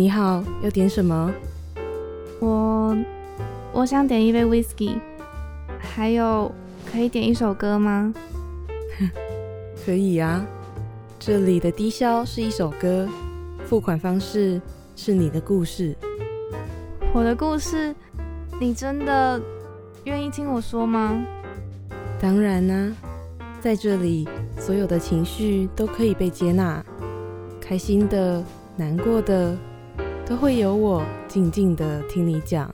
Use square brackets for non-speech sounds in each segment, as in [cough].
你好，要点什么？我我想点一杯 whisky，还有可以点一首歌吗？[laughs] 可以啊，这里的低消是一首歌，付款方式是你的故事。我的故事，你真的愿意听我说吗？当然啦、在这里，所有的情绪都可以被接纳，开心的、难过的，都会有我静静的听你讲。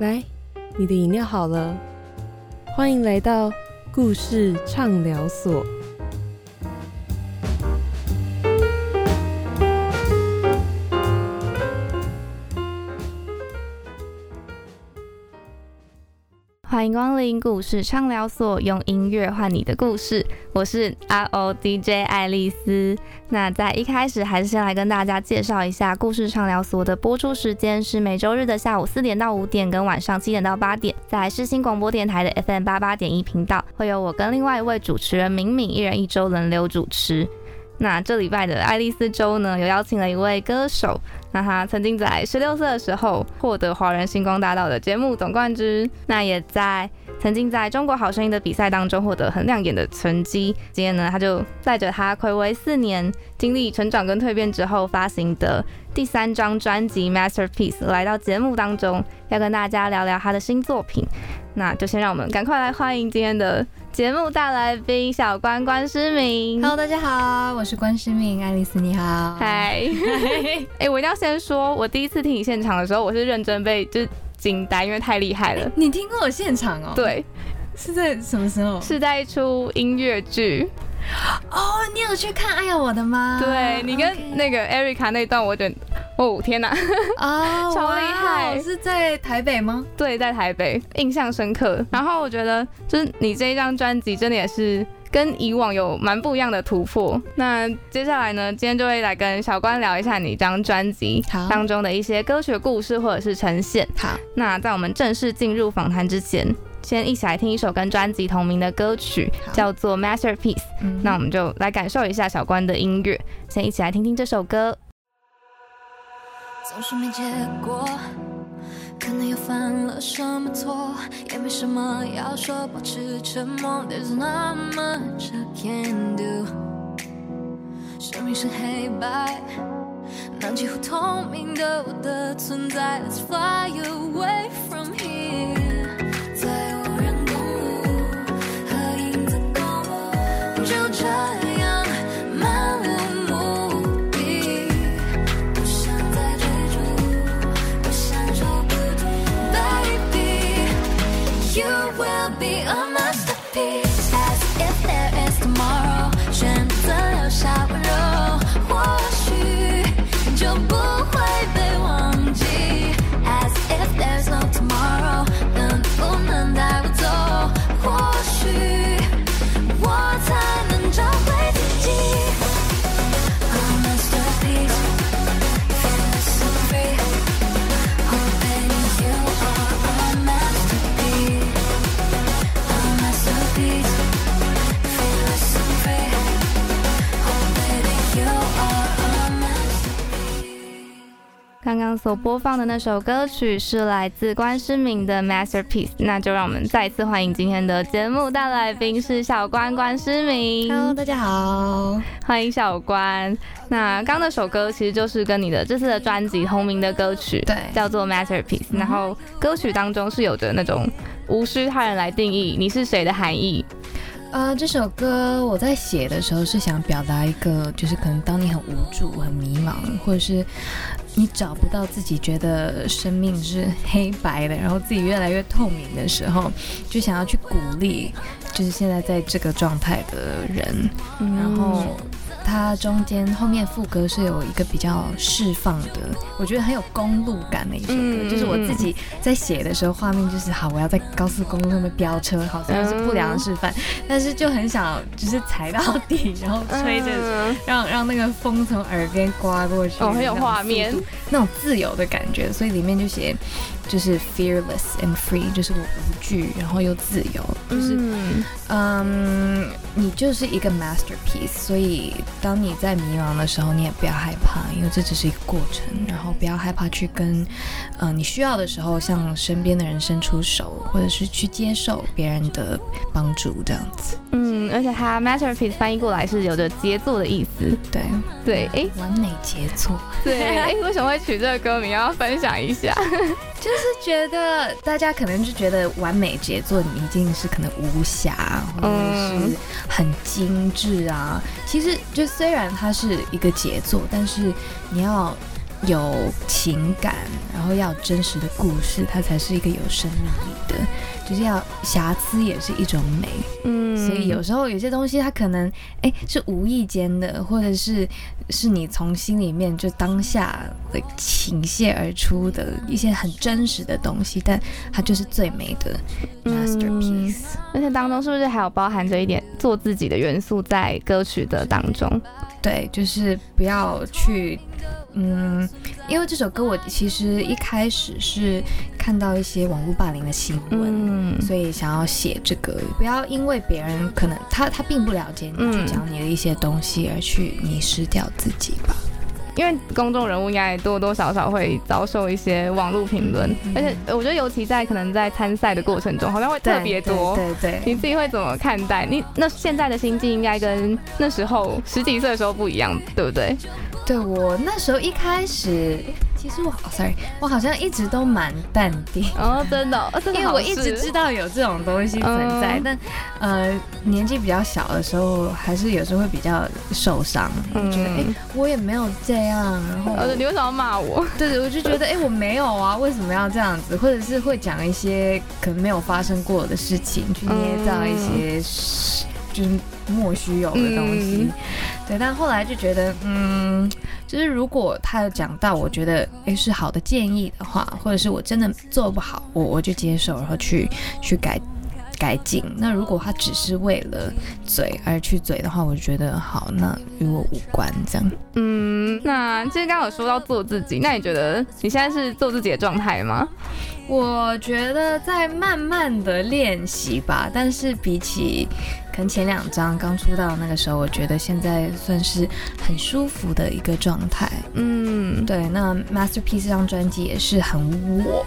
来，你的饮料好了，欢迎来到故事畅聊所。欢迎光临故事畅聊所，用音乐换你的故事。我是 R O D J 爱丽丝。那在一开始，还是先来跟大家介绍一下故事畅聊所的播出时间是每周日的下午四点到五点，跟晚上七点到八点，在世新广播电台的 FM 八八点一频道，会有我跟另外一位主持人敏敏一人一周轮流主持。那这礼拜的爱丽丝周呢，有邀请了一位歌手，哈哈曾经在十六岁的时候获得华人星光大道的节目总冠军，那也在曾经在中国好声音的比赛当中获得很亮眼的成绩。今天呢，他就带着他暌违四年、经历成长跟蜕变之后发行的第三张专辑《Masterpiece》来到节目当中，要跟大家聊聊他的新作品。那就先让我们赶快来欢迎今天的节目大来宾小关关诗明。Hello，大家好，我是关诗敏，爱丽丝，你好。嗨，[laughs] 哎、我一定要先说，我第一次听你现场的时候，我是认真被就是惊呆，因为太厉害了。你听过我现场哦？，对，是在什么时候？是在一出音乐剧。哦，你有去看《爱要我的》吗？对你跟那个 Erica 那段，我觉得，哦天哪，哦，[laughs] 超厉害哇是在台北吗？对，在台北印象深刻。然后我觉得，就是你这一张专辑真的也是。跟以往有蛮不一样的突破。那接下来呢，今天就会来跟小关聊一下你这张专辑当中的一些歌曲故事或者是呈现。好，那在我们正式进入访谈之前，先一起来听一首跟专辑同名的歌曲，叫做《Masterpiece》。嗯那我们就来感受一下小关的音乐，先一起来听听这首歌。总是没结果，可能又犯了什么错，也没什么要说，保持沉默。There's not much I can do。生命是黑白，那几乎透明的我的存在。Let's fly away from here，be 刚刚所播放的那首歌曲是来自关诗敏的《Masterpiece》，那就让我们再次欢迎今天的节目大来宾是小关关诗敏。Hello，大家好。欢迎小关。那刚那首歌其实就是跟你的这次的专辑同名的歌曲，对叫做《Masterpiece》。然后歌曲当中是有着那种无需他人来定义你是谁的含义。呃，这首歌我在写的时候是想表达一个，就是可能当你很无助、很迷茫，或者是你找不到自己觉得生命是黑白的，然后自己越来越透明的时候，就想要去鼓励，就是现在在这个状态的人。然后它中间后面副歌是有一个比较释放的，我觉得很有公路感的一首歌，嗯就是我自己在写的时候，画面就是好，我要在高速公路上面飙车，好，虽然是不良示范，但是就很想就是踩到底，然后吹着。嗯让让那个风从耳边刮过去，哦很有画面，那种自由的感觉，所以里面就写就是 fearless and free，就是我无惧，然后又自由，就是嗯嗯，你就是一个 masterpiece，所以当你在迷茫的时候，你也不要害怕，因为这只是一个过程。然后不要害怕去跟，呃，你需要的时候向身边的人伸出手，或者是去接受别人的帮助，这样子。嗯，而且它 masterpiece 翻译过来是有着杰作的意思。对对，哎，完美杰作。对，哎，为什么会取这个歌名？要分享一下。[laughs] 就是觉得大家可能就觉得完美杰作，你一定是可能无瑕，或者是很精致啊。其实就虽然它是一个杰作，但是你要有情感，然后要真实的故事，它才是一个有生命力的。就是要瑕疵也是一种美，嗯，所以有时候有些东西它可能哎是无意间的，或者是是你从心里面就当下的倾泻而出的一些很真实的东西，但它就是最美的 masterpiece。而且当中是不是还有包含着一点做自己的元素在歌曲的当中？对，就是不要去。嗯，因为这首歌我其实一开始是看到一些网络霸凌的新闻，嗯所以想要写这个。不要因为别人可能他他并不了解你，去讲你的一些东西而去迷失掉自己吧。因为公众人物应该多多少少会遭受一些网络评论，而且我觉得尤其在可能在参赛的过程中，好像会特别多。对对，你自己会怎么看待？你那现在的心境应该跟那时候十几岁的时候不一样，对不对？对我那时候一开始，其实我好 sorry，我好像一直都蛮淡定。哦，真的，因为我一直知道有这种东西存在，但呃年纪比较小的时候，还是有时候会比较受伤，觉得哎我也没有这样，然后你为什么要骂我？对 [laughs] 对，我就觉得哎我没有啊，为什么要这样子？或者是会讲一些可能没有发生过的事情，去捏造一些就是莫须有的东西。对，但后来就觉得，嗯，就是如果他有讲到，我觉得诶是好的建议的话，或者是我真的做不好，我我就接受，然后去去改改进。那如果他只是为了嘴而去嘴的话，我就觉得好，那与我无关这样。嗯，那其实刚刚有说到做自己，那你觉得你现在是做自己的状态吗？我觉得在慢慢的练习吧，但是比起可能前两张刚出道那个时候，我觉得现在算是很舒服的一个状态。嗯，对，那 Masterpiece 这张专辑也是很我。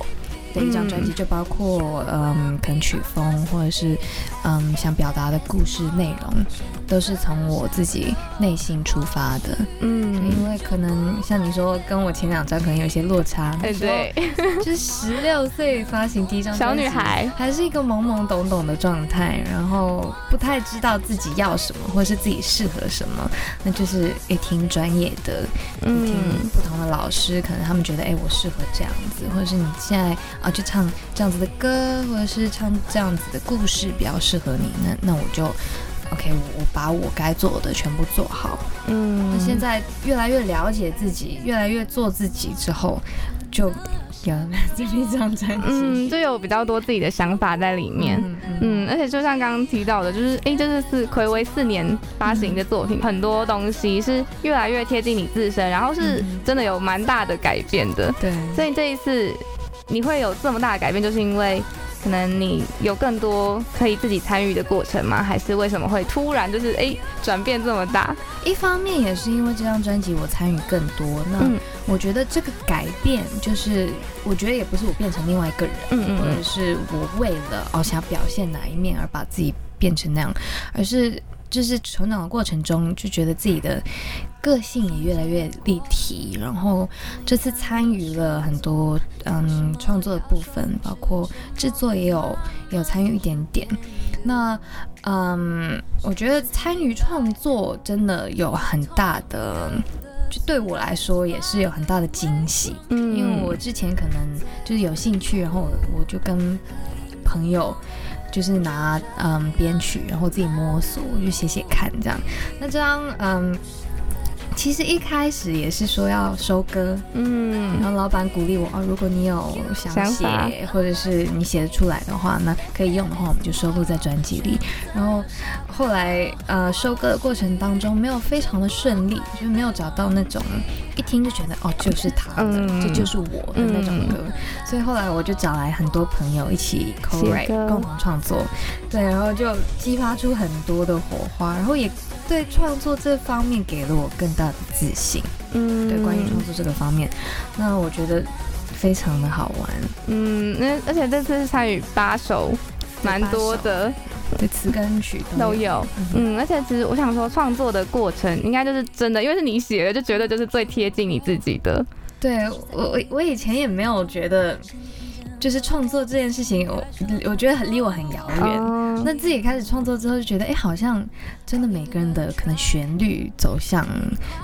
的一张专辑就包括，嗯，可能曲风或者是，嗯，想表达的故事内容，都是从我自己内心出发的。嗯，因为可能像你说，跟我前两张可能有一些落差。对对，[laughs] 就是十六岁发行第一张小女孩，还是一个懵懵懂懂的状态，然后不太知道自己要什么，或者是自己适合什么，那就是也听专业的，听不同的老师，可能他们觉得，哎，我适合这样子，或者是你现在。啊，去唱这样子的歌，或者是唱这样子的故事比较适合你，那那我就 OK，我把我该做的全部做好。嗯，那现在越来越了解自己，越来越做自己之后，就有了 [laughs] 这张专辑，嗯，就有比较多自己的想法在里面。嗯，而且就像刚刚提到的，就是哎，这是是暌违四年发行的作品，很多东西是越来越贴近你自身，然后是真的有蛮大的改变的。对，所以这一次。你会有这么大的改变，就是因为可能你有更多可以自己参与的过程吗？还是为什么会突然就是哎转变这么大？一方面也是因为这张专辑我参与更多，那我觉得这个改变就是我觉得也不是我变成另外一个人，或者是我为了哦想表现哪一面而把自己变成那样，而是。就是成长的过程中，就觉得自己的个性也越来越立体。然后这次参与了很多嗯创作的部分，包括制作也有有参与一点点。那嗯，我觉得参与创作真的有很大的，就对我来说也是有很大的惊喜。嗯，因为我之前可能就是有兴趣，然后我就跟朋友。就是拿嗯编曲，然后自己摸索，就写写看这样。那这张嗯其实一开始也是说要收歌，嗯。然后老板鼓励我哦，如果你有想想写或者是你写得出来的话，那可以用的话，我们就收录在专辑里。然后后来呃收歌的过程当中没有非常的顺利，就没有找到那种一听就觉得哦就是他的，嗯。这就是我的那种歌。所以后来我就找来很多朋友一起 co 写 write 共同创作，对，然后就激发出很多的火花，然后也对创作这方面给了我更大的自信。嗯对，关于创作这个方面，那我觉得非常的好玩。嗯，那而且这次是参与八首，蛮多的对，词跟曲都有。嗯嗯，而且其实我想说，创作的过程应该就是真的，因为是你写的，就觉得就是最贴近你自己的。对我我我以前也没有觉得，就是创作这件事情，我我觉得很离我很遥远。哦那自己开始创作之后，就觉得哎、好像真的每个人的可能旋律走向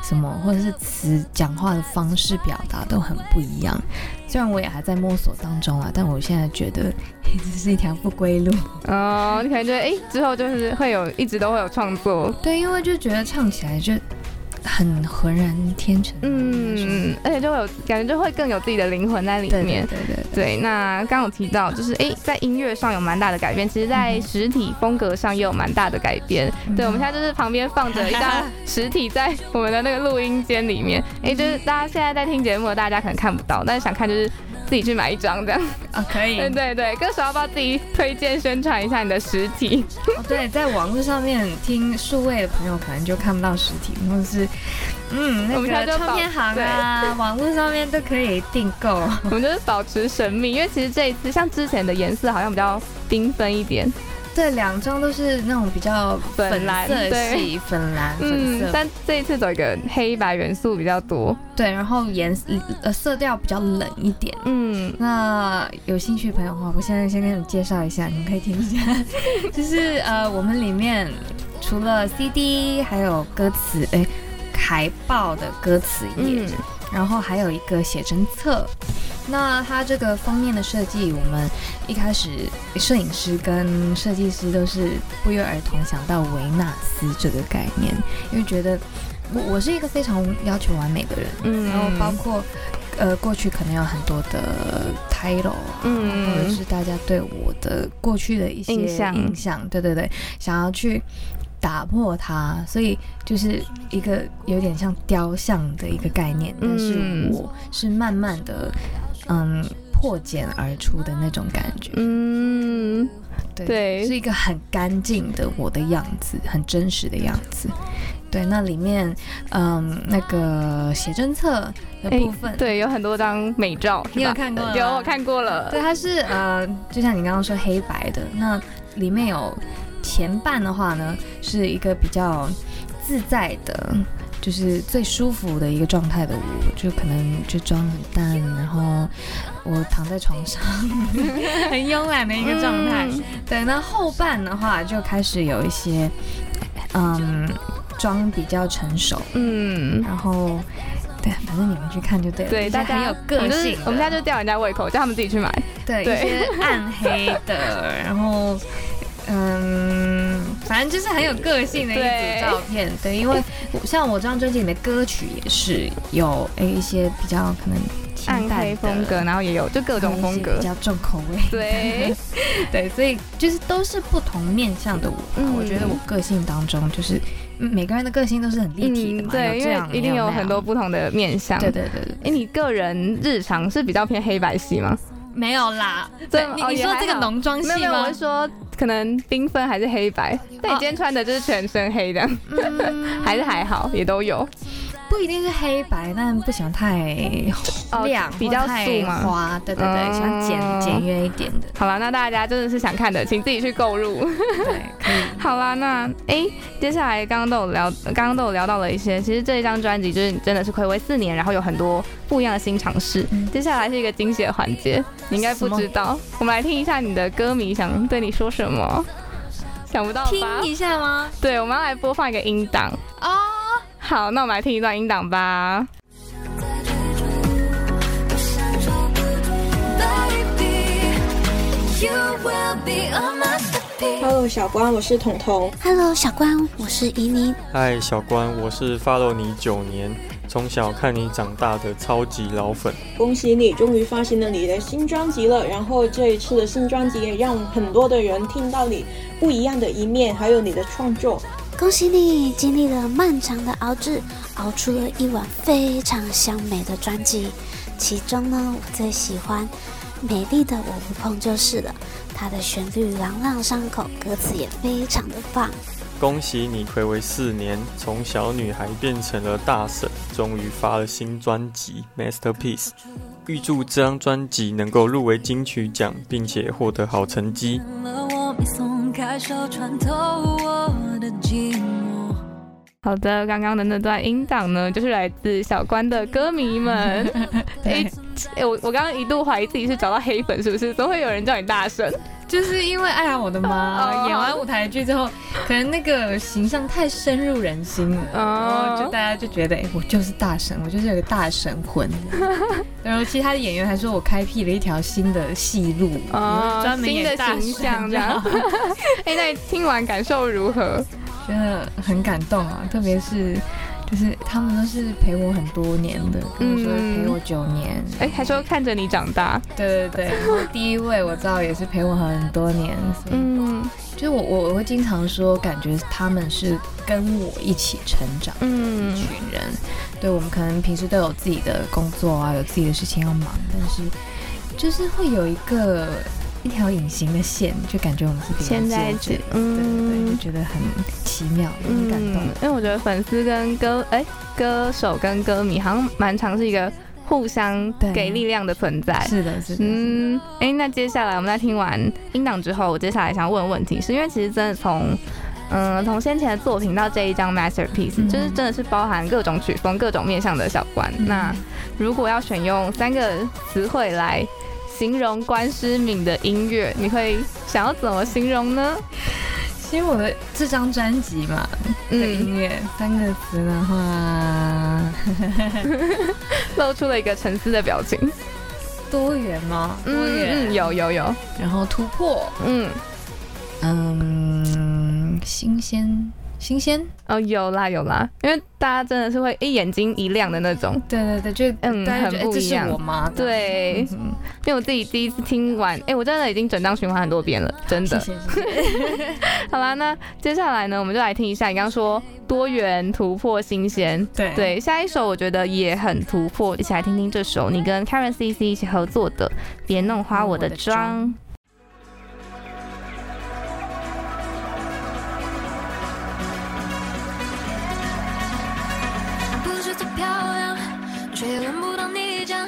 什么，或者是词讲话的方式表达都很不一样。虽然我也还在摸索当中啊，但我现在觉得嘿 [laughs] 这是一条不归路。哦，你可能觉得哎、之后就是会有一直都会有创作。对，因为就觉得唱起来就很浑然天成。嗯，而且就会有感觉，就会更有自己的灵魂在里面。对对对。对，那刚刚有提到，就是诶，在音乐上有蛮大的改变，其实，在实体风格上也有蛮大的改变。对，我们现在就是旁边放着一张实体在我们的那个录音间里面，诶，就是大家现在在听节目的大家可能看不到，但是想看就是自己去买一张这样。啊，可以 [laughs] 对对对，歌手要不要自己推荐宣传一下你的实体？哦，对，在网络上面听数位的朋友可能就看不到实体，或者是嗯，那我们现在就个唱片行啊，网络上面都可以订购。[laughs] 我们就是保持神秘，因为其实这一次像之前的颜色好像比较缤纷一点，对，两张都是那种比较粉蓝色系，粉蓝粉色，，嗯但这一次走一个黑白元素比较多，对，然后颜色呃色调比较冷一点。嗯，那有兴趣的朋友的话，我现在先跟你们介绍一下，你们可以听一下。[laughs] 就是呃，我们里面除了 CD，还有歌词，哎，海报的歌词页，嗯然后还有一个写真册。那它这个封面的设计，我们一开始摄影师跟设计师都是不约而同想到维纳斯这个概念，因为觉得我我是一个非常要求完美的人，嗯。然后包括呃过去可能有很多的 title 啊，嗯。或者是大家对我的过去的一些印象。印象，对对对，想要去打破它，所以就是一个有点像雕像的一个概念，但是嗯。我是慢慢的嗯破茧而出的那种感觉，嗯，对对。是一个很干净的我的样子，很真实的样子。对，那里面，嗯，那个写真册的部分，哎对，有很多张美照，你有看过有，我看过了。对，它是呃，就像你刚刚说黑白的，那里面有前半的话呢，是一个比较自在的，就是最舒服的一个状态的舞，就可能就妆很淡，然后我躺在床上，很慵懒的一个状态。嗯对，那后半的话就开始有一些，嗯，妆比较成熟，嗯，然后。对，反正你们去看就对了。对，大家很有个性我们现在就吊人家胃口，叫他们自己去买。对，对一些暗黑的，[laughs] 然后嗯，反正就是很有个性的一组照片。对，因为我像我这张专辑里面歌曲也是有诶一些比较可能清暗黑风格，，然后也有就各种风格比。较重口味。对，[laughs] 对，所以就是都是不同面向的我吧。嗯我觉得我个性当中就是嗯每个人的个性都是很立体的嘛，嗯对，因为一定有很多。不同的面相。对对对对，哎，你个人日常是比较偏黑白系吗？没有啦。这对，你你说这个浓妆系没有没有，我吗是？说可能缤纷还是黑白，但你今天穿的就是全身黑的，嗯 [laughs] 还是还好，也都有。不一定是黑白，但不喜欢太哦亮，比较素嘛花。对对对，嗯喜欢简简约一点的。好了，那大家真的是想看的，请自己去购入。对，可以。好啦，那诶，接下来刚刚都有聊，刚刚都有聊到了一些，其实这一张专辑就是你真的是暌违四年，然后有很多不一样的新尝试。嗯接下来是一个惊喜的环节，你应该不知道，我们来听一下你的歌迷想对你说什么，想不到吧听？一下吗？对，我们要来播放一个音档。哦，好，那我们来听一段音档吧。Baby, you will be a masterpiece. Hello，小关，我是彤彤。Hello，小关，我是怡妮。嗨，小关，我是 follow 你九年，从小看你长大的超级老粉。恭喜你，终于发行了你的新专辑了。然后这一次的新专辑也让很多的人听到你不一样的一面，还有你的创作。恭喜你，经历了漫长的熬制，熬出了一碗非常香美的专辑。其中呢，我最喜欢《美丽的我不碰就是了》，它的旋律朗朗上口，歌词也非常的棒。恭喜你，暌违四年，从小女孩变成了大婶，终于发了新专辑《Masterpiece》。预祝这张专辑能够入围金曲奖，并且获得好成绩。好的，刚刚的那段音档呢，就是来自小关的歌迷们。[laughs] 哎欸，我我刚刚一度怀疑自己是找到黑粉，是不是？怎么会有人叫你大神？就是因为《爱呀我的妈》演完舞台剧之后，可能那个形象太深入人心了，然后就大家就觉得，哎，我就是大神，我就是有个大神魂。[laughs] 然后其他的演员还说我开辟了一条新的戏路，专门演大神这样。[laughs] 哎，那听完感受如何？[laughs] 觉得很感动啊，特别是就是他们都是陪我很多年的，嗯，说陪我九年，哎，还说看着你长大，对对对。然后第一位我知道也是陪我很多年，嗯，就是我我我会经常说，感觉他们是跟我一起成长的一群人。对我们可能平时都有自己的工作啊，有自己的事情要忙，但是就是会有一个。一条隐形的线，就感觉我们是牵在一起，嗯，对对，就觉得很奇妙，很感动。因为我觉得粉丝跟歌，哎，歌手跟歌迷好像蛮常是一个互相给力量的存在。是的，是的。嗯，哎，那接下来我们在听完音档之后，我接下来想问问题，是因为其实真的从，嗯，从先前的作品到这一张 masterpiece，就是真的是包含各种曲风、各种面向的小关。那如果要选用三个词汇来。形容关诗敏的音乐，你会想要怎么形容呢？其实我的这张专辑嘛，嗯，音乐三个词的话，[laughs] 露出了一个沉思的表情。多元吗？多元，有有有。然后突破，嗯嗯，新鲜。新鲜哦，有啦有啦，因为大家真的是会一眼睛一亮的那种。对对对，就嗯很不一样。对，因为我自己第一次听完，哎，我真的已经整张循环很多遍了，真的。[laughs] 好啦，那接下来呢，我们就来听一下你刚刚说多元突破新鲜。对对，下一首我觉得也很突破，一起来听听这首你跟 Karen C C 一起合作的《别弄花我的妆》。却轮不到你讲，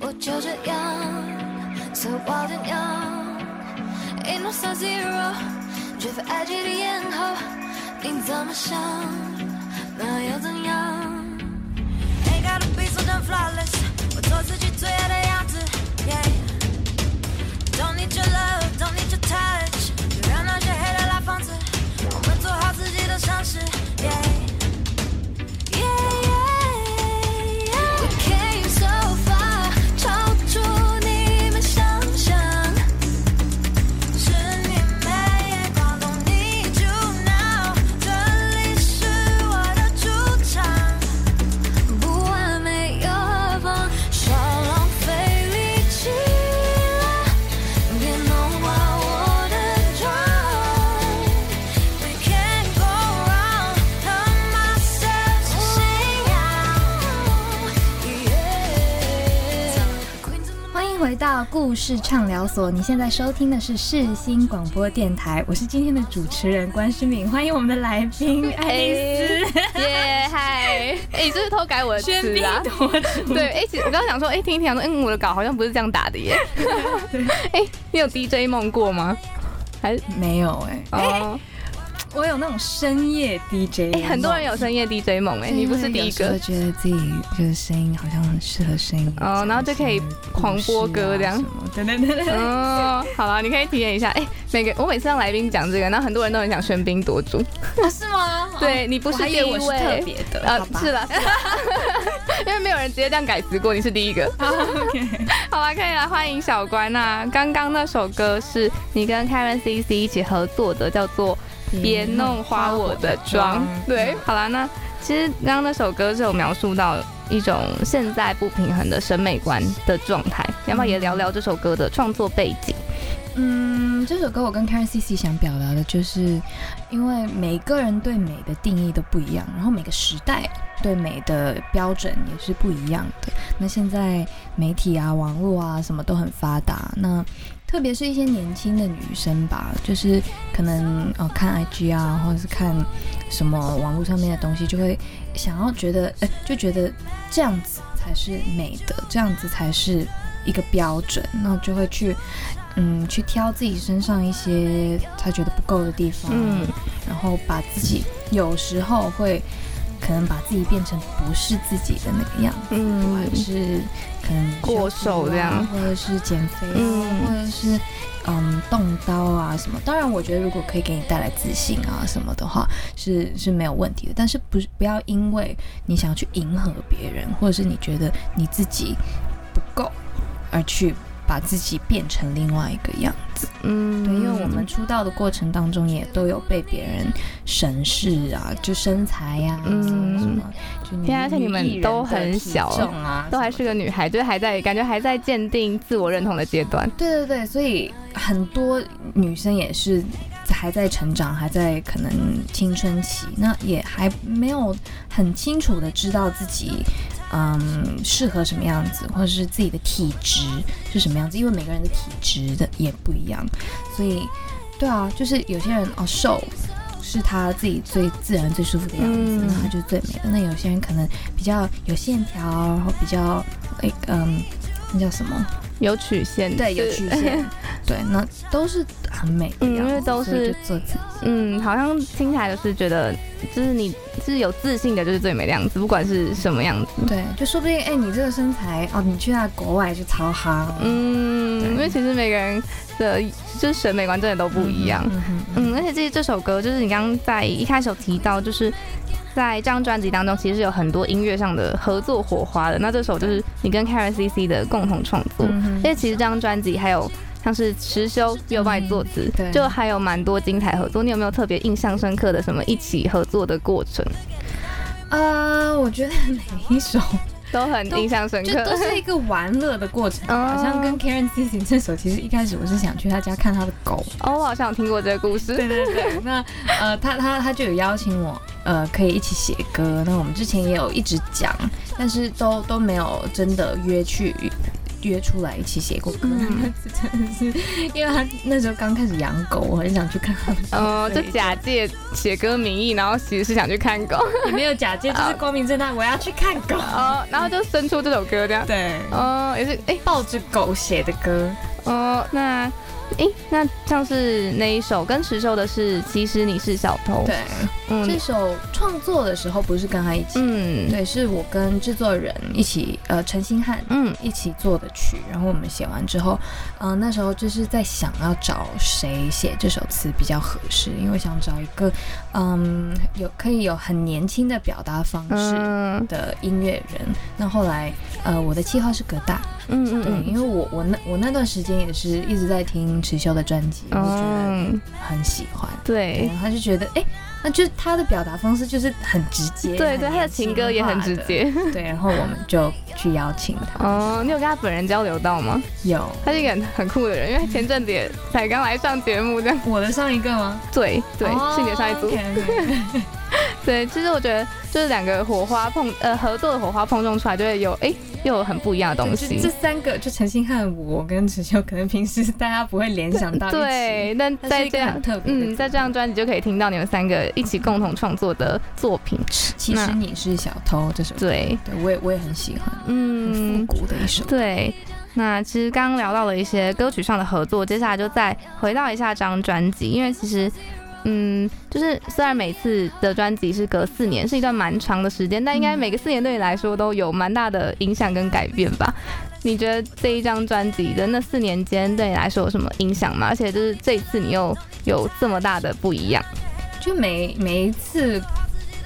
我就这样，so wild and young，ain't no sub zero，缺乏爱情的咽喉，你怎么想，那又怎样？Ain't gotta be so damn flawless，我做自己最爱的样子，yeah，don't need your love，don't need your touch，就让那些黑的老房子，我们做好自己的尝试，yeah。到故事畅聊所，你现在收听的是世新广播电台，我是今天的主持人关诗敏，欢迎我们的来宾 [laughs] 爱丽丝，耶嗨，[laughs] 哎，你是偷改我的词啊？对，哎，我刚刚想说，哎，听一听，说，嗯，我的稿好像不是这样打的耶。[laughs] 哎，你有 DJ 梦过吗？还是没有？哎，哦，我有那种深夜 DJ，哎、很多人有深夜 DJ 梦哎、你不是第一个觉得自己就是声音好像很适合声音哦然后就可以狂播歌这样什么对对对对对。哦，好了，你可以体验一下。哎、每个我每次让来宾讲这个，然后很多人都很想喧宾夺主。啊是吗？[laughs] 对你不是第一位特别的，呃是了，[laughs] 因为没有人直接这样改词过，你是第一个。[laughs] 好了，可以来欢迎小关那刚刚那首歌是你跟 Karen CC 一起合作的，叫做《别弄花我的妆》。对，好啦，那其实刚刚那首歌是有描述到一种现在不平衡的审美观的状态，要不要也聊聊这首歌的创作背景？嗯，这首歌我跟 Karen CC 想表达的就是，因为每个人对美的定义都不一样，然后每个时代对美的标准也是不一样的。那现在媒体啊、网络啊什么都很发达，那特别是一些年轻的女生吧，就是可能呃看 IG 啊，或者是看什么网络上面的东西，就会想要觉得，哎、就觉得这样子才是美的，这样子才是一个标准，那就会去。嗯，去挑自己身上一些他觉得不够的地方，嗯然后把自己有时候会可能把自己变成不是自己的那个样子，嗯或者是可能过瘦这样或者是减肥啊，嗯或者是嗯动刀啊什么。当然，我觉得如果可以给你带来自信啊什么的话，是是没有问题的。但是不是不要因为你想要去迎合别人，或者是你觉得你自己不够，而去把自己变成另外一个样子。嗯，对，因为我们出道的过程当中，也都有被别人审视啊，就身材呀、嗯什么什么，就你们都很小啊，都还是个女孩，就是还在感觉还在鉴定自我认同的阶段。对对对，所以很多女生也是还在成长，还在可能青春期，那也还没有很清楚的知道自己。嗯，适合什么样子，或者是自己的体质是什么样子，因为每个人的体质的也不一样，所以，对啊，就是有些人哦瘦是他自己最自然、最舒服的样子，那他就是最美的。那有些人可能比较有线条，然后比较诶嗯，那叫什么？有曲线，对，有曲线，对，[laughs] 那都是很美的嗯，因为都是做自己。嗯，好像听起来就是觉得，就是你是有自信的，就是最美的样子，不管是什么样子。对，就说不定哎、你这个身材哦，你去到国外就超夯，嗯，因为其实每个人的就是审美观真的都不一样。嗯，而且这这首歌就是你刚刚在一开始有提到，就是在这张专辑当中，其实有很多音乐上的合作火花的。那这首就是你跟 Karen CC 的共同创作，因为其实这张专辑还有像是池修也有帮你作词，对就还有蛮多精彩合作。你有没有特别印象深刻的什么一起合作的过程？呃，我觉得每一首 [laughs] 都很印象深就刻。都是一个玩乐的过程，哦好像跟 Karen c c 这首，其实一开始我是想去他家看他的狗，哦，我好像有听过这个故事。对对对，那呃，他他他就有邀请我，呃，可以一起写歌。那我们之前也有一直讲，但是都都没有真的约去约出来一起写过歌。真的是，[laughs] 因为他那时候刚开始养狗，我很想去看他的狗。呃，就假借写歌名义，然后其实是想去看狗，也没有假借，就是 [laughs] 光明正大，我要去看狗。哦，然后就生出这首歌这样。对，哦，也是，哎、抱着狗写的歌。哦，那，哎、那像是那一首跟石秀的是，其实你是小偷。，对，嗯。这首创作的时候不是跟他一起，嗯，对，是我跟制作人一起，呃，陈星汉。嗯。一起做的曲，然后我们写完之后，嗯、那时候就是在想要找谁写这首词比较合适，因为想找一个，嗯，有可以有很年轻的表达方式嗯。的音乐人。那后来，呃，我的计划是葛大，对，嗯嗯。因为我我那我那段时间也是一直在听池修的专辑，我觉得嗯，很喜欢，对。然后他就觉得，哎、那就是他的表达方式就是很直接，对对，他的情歌也很，直接。对，然后我们就去邀请他，哦，你有跟他本人交流到吗？有他是一个很很酷的人，因为他前阵子也才刚来上节目，这样。我的上一个吗？对对，哦是你的上一组。[laughs] 对，其实我觉得就是两个火花碰呃合作的火花碰撞出来，就会有哎又有很不一样的东西这。三个就陈星汉、我跟池秀，可能平时大家不会联想到。对，但它是一个在这样特别嗯，在这张专辑就可以听到你们三个一起共同创作的作品。其实你是小偷这首歌，对，对我也我也很喜欢，很嗯复，古的一首。对。那其实刚刚聊到了一些歌曲上的合作，接下来就再回到一下这张专辑，因为其实。嗯，就是虽然每次的专辑是隔四年，是一段蛮长的时间，但应该每个四年对你来说都有蛮大的影响跟改变吧？你觉得这一张专辑的那四年间对你来说有什么影响吗？而且就是这一次你又有这么大的不一样，就每每一次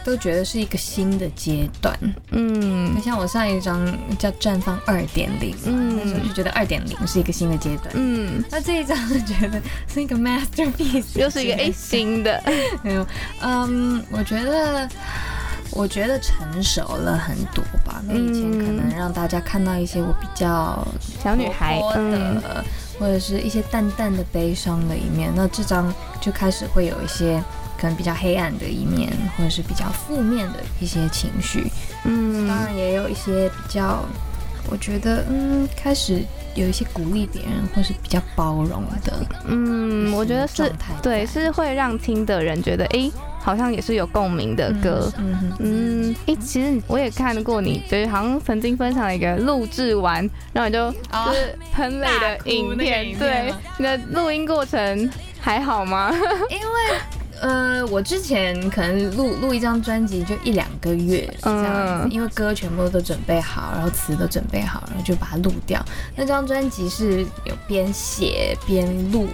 都觉得是一个新的阶段。嗯那像我上一张叫《绽放二点零》，嗯嗯，那时候就觉得二点零是一个新的阶段。嗯，那这一张就觉得是一个 masterpiece，又是一个哎、新的，[laughs] 没有，嗯，我觉得，我觉得成熟了很多吧。那以前可能让大家看到一些我比较小女孩的，或者是一些淡淡的悲伤的一面。那这张就开始会有一些可能比较黑暗的一面，或者是比较负面的一些情绪。嗯当然也有一些比较，我觉得嗯，开始有一些鼓励别人，或是比较包容的。嗯，我觉得是对，是会让听的人觉得哎、好像也是有共鸣的歌。嗯哼嗯，哎、其实我也看过你，就是好像曾经分享了一个录制完，然后你就哦就是喷泪的影片，对吗，你的录音过程还好吗？[laughs] 因为呃，我之前可能录录一张专辑就一两个月这样子，嗯因为歌全部都准备好，然后词都准备好，然后就把它录掉。那张专辑是有边写边录，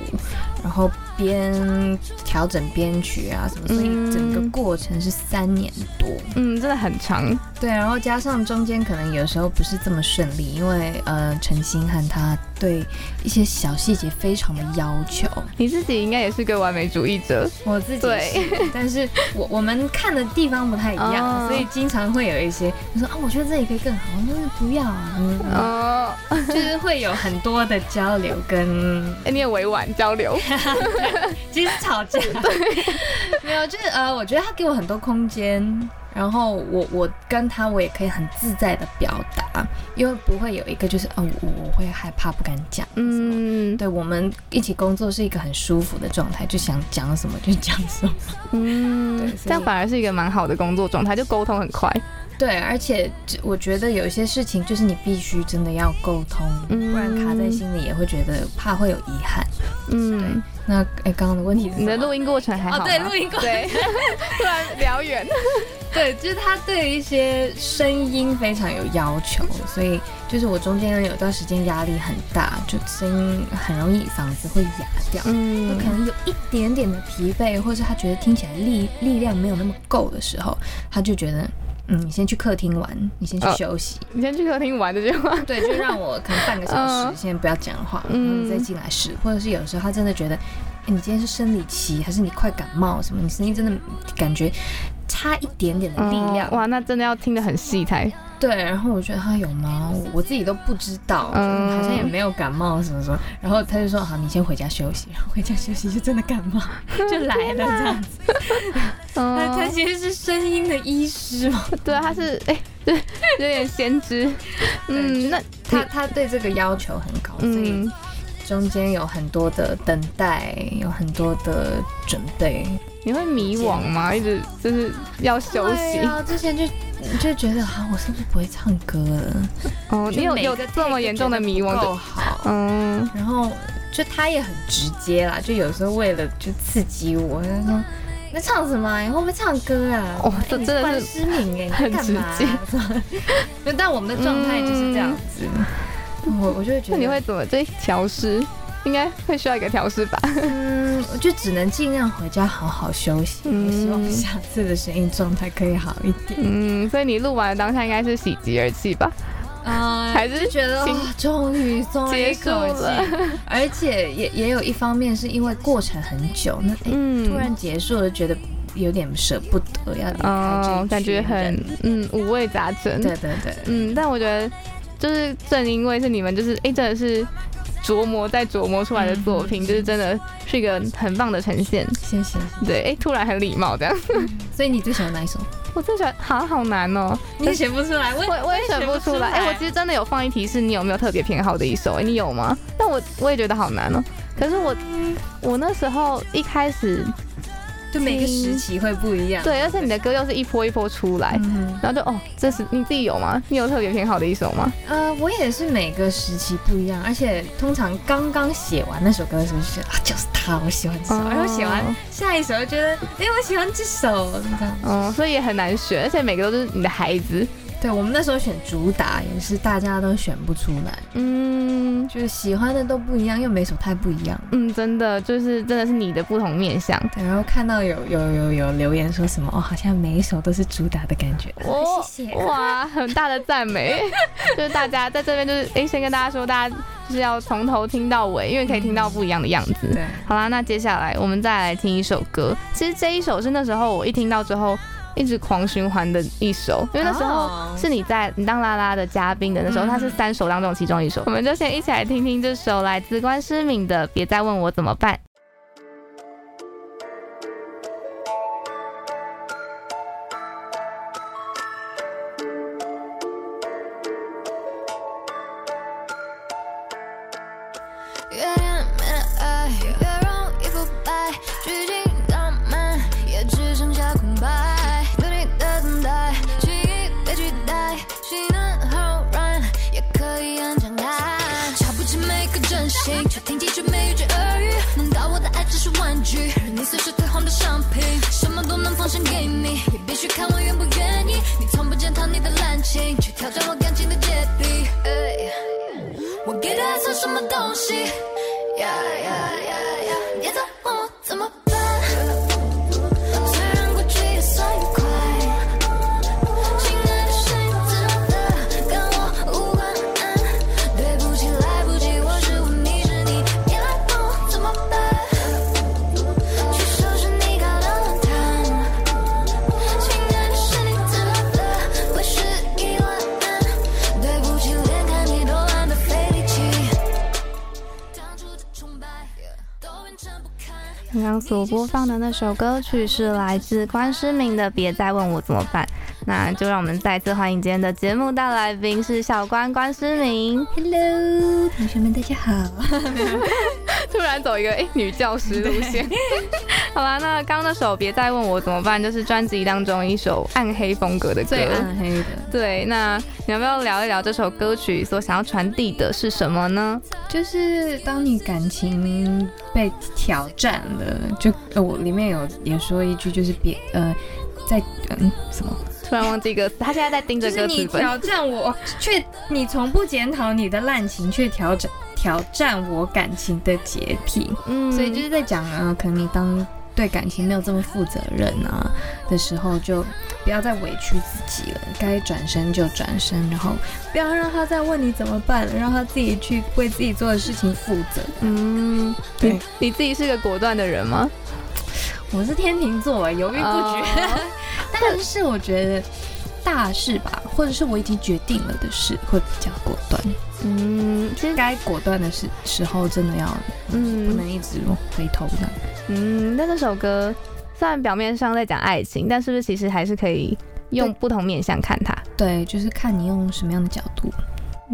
然后边调整编曲啊什么，所以整个过程是三年多。嗯，真的很长。对，然后加上中间可能有时候不是这么顺利，因为呃，陈星汉他对一些小细节非常的要求，你自己应该也是个完美主义者，我自己但是我我们看的地方不太一样，哦所以经常会有一些就说啊，我觉得这里可以更好，那不要啊，嗯，哦，就是会有很多的交流跟 [laughs] 哎，你也委婉交流，[laughs] 其实吵架，对，[laughs] 没有，就是呃，我觉得他给我很多空间，然后我我跟他我也可以很自在的表达，因为不会有一个就是哦，我我会害怕不敢讲，嗯。嗯对我们一起工作是一个很舒服的状态，就想讲什么就讲什么。嗯对，这样反而是一个蛮好的工作状态，就沟通很快。对，而且这我觉得有一些事情就是你必须真的要沟通，嗯不然卡在心里也会觉得怕会有遗憾。嗯，那哎，刚刚的问题是你的录音过程还好？对，录音过程，[laughs] 突然聊远。对，就是他对一些声音非常有要求，所以就是我中间有段时间压力很大，就声音很容易嗓子会哑掉。嗯可能有一点点的疲惫，或是他觉得听起来力力量没有那么够的时候，他就觉得，嗯，你先去客厅玩，你先去哦休息。你先去客厅玩这句话。[laughs] 对，就让我可能半个小时嗯先不要讲话，然嗯再进来试，或者是有时候他真的觉得，哎，你今天是生理期，还是你快感冒什么，你声音真的感觉差一点点的力量，哦哇，那真的要听得很细才。对，然后我觉得他有吗？我我自己都不知道，嗯好像也没有感冒什么什么。然后他就说好，你先回家休息。然后回家休息就真的感冒 [laughs] 就来了这样子。他他嗯，[laughs] 其实是声音的医师嘛，[laughs] 对啊，他是哎，对，有点先知。嗯，那他他对这个要求很高，所以嗯中间有很多的等待，有很多的准备。你会迷惘吗？一直就是要休息对。啊，之前就就觉得啊，我是不是不会唱歌了？哦，你有有个这么严重的迷惘够？好。嗯，然后就他也很直接啦，就有时候为了就刺激我，他说。那唱什么啊、你会不会唱歌啊？哦哎这真的是失明哎、很直接 [laughs] 就但我们的状态就是这样子，我我就会觉得，那你会怎么这调试？应该会需要一个调试吧？嗯，我就只能尽量回家好好休息。希望下次的声音状态可以好一点。嗯，所以你录完的当下应该是喜极而泣吧？啊 [laughs] 还是觉得终于松了一口结束了气，而且也也有一方面是因为过程很久，那、哎嗯突然结束了，觉得有点舍不得要离开这哦，感觉很嗯五味杂陈。对对对，嗯，但我觉得就是正因为是你们，就是哎、真的是琢磨再琢磨出来的作品，嗯就是真的是一个很棒的呈现。谢谢。对，哎、突然很礼貌这样。所以你最喜欢哪一首？我最喜欢，好好难哦、你也选不出来，我我我也选不出来。哎、我其实真的有放一提示，你有没有特别偏好的一首？哎、你有吗？但我我也觉得好难哦、可是我我那时候一开始就每个时期会不一样。对，而且你的歌又是一波一波出来，嗯，然后就哦，这是你自己有吗？你有特别偏好的一首吗？呃，我也是每个时期不一样，而且通常刚刚写完那首歌的时候，就觉得啊，就是他，我喜欢这首，哦然后写完下一首就觉得，哎，我喜欢这首，这样。嗯，所以也很难选，而且每个都是你的孩子。对我们那时候选主打也是大家都选不出来，嗯就是喜欢的都不一样，又每首太不一样。嗯，真的就是真的是你的不同面相。对，然后看到有有有有留言说什么哦，好像每一首都是主打的感觉。哦谢谢。哇，很大的赞美，[laughs] 就是大家在这边就是哎，先跟大家说，大家就是要从头听到尾，因为可以听到不一样的样子。对，好啦，那接下来我们再来听一首歌。其实这一首是那时候我一听到之后一直狂循环的一首，因为那时候哦是你在你当啦啦的嘉宾的那时候，嗯它是三首当中其中一首。我们就先一起来听听这首来自关诗敏的《别再问我怎么办》。玩具，任你随时退换的商品？什么都能奉献给你，也必须看我愿不愿意。你从不践踏你的滥情，却挑战我感情的洁癖。哎我给他算什么东西？呀呀呀呀！别再问我怎么刚刚所播放的那首歌曲是来自关诗敏的《别再问我怎么办》，那就让我们再次欢迎今天的节目大来宾是小关关诗敏。Hello，同学们，大家好。[laughs] 突然走一个哎、女教师路线。[laughs] [laughs] 好啦，那刚刚那首《别再问我怎么办》就是专辑当中一首暗黑风格的歌。最暗黑的，对，那你要不要聊一聊这首歌曲所想要传递的是什么呢？就是当你感情被挑战了，就呃，我里面有也说一句，就是别呃，在嗯什么，突然忘记歌词，他现在在盯着就是你歌词本。挑战我，却你从不检讨你的滥情，却挑战挑战我感情的洁癖。嗯所以就是在讲啊，可能你当对感情没有这么负责任啊的时候，就不要再委屈自己了，该转身就转身，然后不要让他再问你怎么办了，让他自己去为自己做的事情负责。嗯，对你你自己是个果断的人吗？我是天秤座，犹豫不决，哦 [laughs] 但是我觉得大事吧，或者是我已经决定了的事，会比较果断。嗯，其实该果断的时时候，真的要嗯不嗯能一直回头的。嗯，那这首歌虽然表面上在讲爱情，但是不是其实还是可以用不同面向看它？对，就是看你用什么样的角度。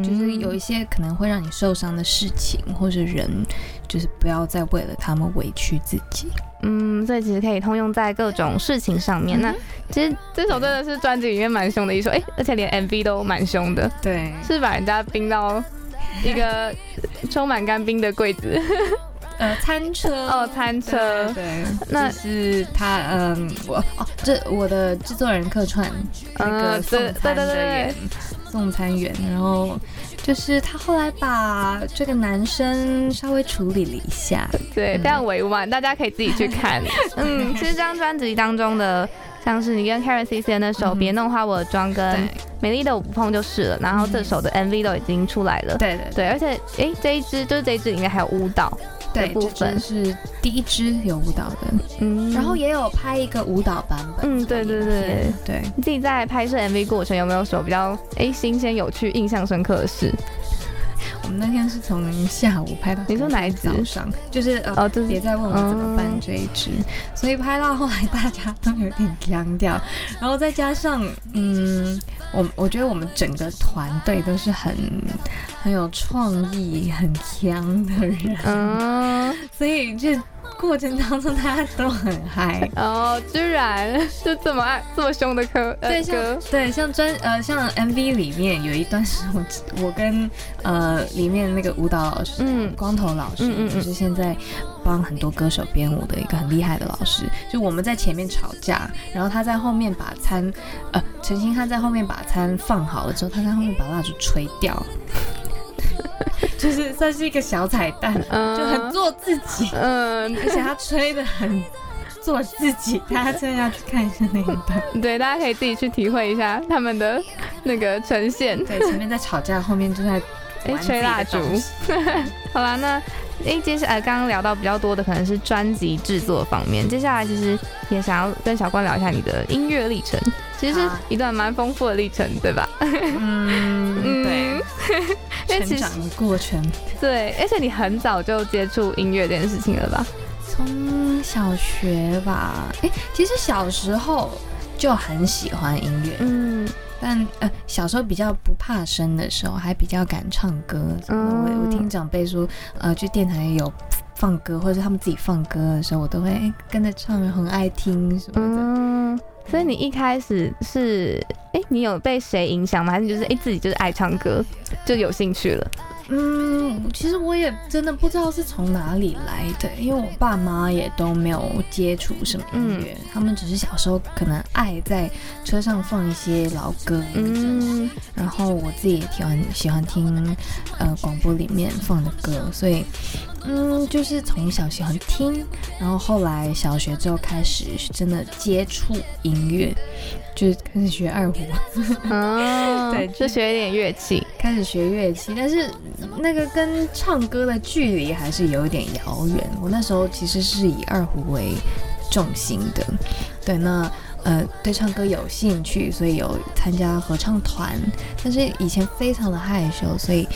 就是有一些可能会让你受伤的事情或是人，就是不要再为了他们委屈自己。嗯，所以其实可以通用在各种事情上面。那其实这首真的是专辑里面蛮凶的一首，哎、而且连 MV 都蛮凶的，对，是把人家冰到一个 [laughs] 充满干冰的柜子。[laughs] 呃，餐车。哦餐车。对，那是他，嗯，我哦，这我的制作人客串那个嗯送对餐员，送餐员，然后就是他后来把这个男生稍微处理了一下，对，非常委婉，大家可以自己去看。[laughs] 嗯，其实这张专辑当中的，像是你跟 Karen C C 的那首《嗯别弄花我的妆》跟《美丽的我不碰就是了》，然后这首的 MV 都已经出来了。对对对，而且诶，这一支就是这一支里面还有舞蹈。的对，部这分，是第一支有舞蹈的，嗯，然后也有拍一个舞蹈版本，嗯，对对对。对。你自己在拍摄 MV 过程有没有什么比较诶新鲜、有趣、印象深刻的事？我们那天是从下午拍到你说哪一支？早上，就是呃，哦，就是别再问我怎么办嗯这一支，所以拍到后来大家都有点僵掉，然后再加上嗯，我我觉得我们整个团队都是很很有创意、很强的人，嗯，[laughs] 所以就过程当中大家都很嗨。哦，居然就这么爱这么凶的歌，呃对，像，对像专呃像 MV 里面有一段是我我跟呃里面那个舞蹈老师，嗯光头老师，嗯嗯嗯就是现在帮很多歌手编舞的一个很厉害的老师。就我们在前面吵架，然后他在后面把餐，呃，陈星汉在后面把餐放好了之后，他在后面把蜡烛吹掉，就是算是一个小彩蛋，嗯就很做自己，嗯，而且他吹的很做自己，大家真的要去看一下那一段。[laughs] 对，大家可以自己去体会一下他们的那个呈现。对，前面在吵架，后面就在哎，玩吹蜡烛。[laughs] 好啦，那哎，接下来刚刚聊到比较多的可能是专辑制作方面，接下来其实也想要跟小关聊一下你的音乐历程，其实是一段蛮丰富的历程，对吧？嗯，对，[laughs] 因为其实成长的过程，对，而且你很早就接触音乐这件事情了吧？从小学吧，哎，其实小时候就很喜欢音乐，嗯但呃，小时候比较不怕生的时候，还比较敢唱歌。嗯我我听长辈说，呃，去电台有放歌，或者是他们自己放歌的时候，我都会哎跟着唱，很爱听什么的。嗯，所以你一开始是哎，你有被谁影响吗？还是就是哎自己就是爱唱歌，就有兴趣了？嗯，其实我也真的不知道是从哪里来的，因为我爸妈也都没有接触什么音乐，他们只是小时候可能爱在车上放一些老歌，嗯然后我自己也喜欢喜欢听呃广播里面放的歌，所以嗯，就是从小喜欢听，然后后来小学之后开始真的接触音乐，就是开始学二胡，[laughs] 哦，对就学一点乐器。开始学乐器，但是那个跟唱歌的距离还是有一点遥远。我那时候其实是以二胡为重心的，对，那呃对唱歌有兴趣，所以有参加合唱团，但是以前非常的害羞，所以。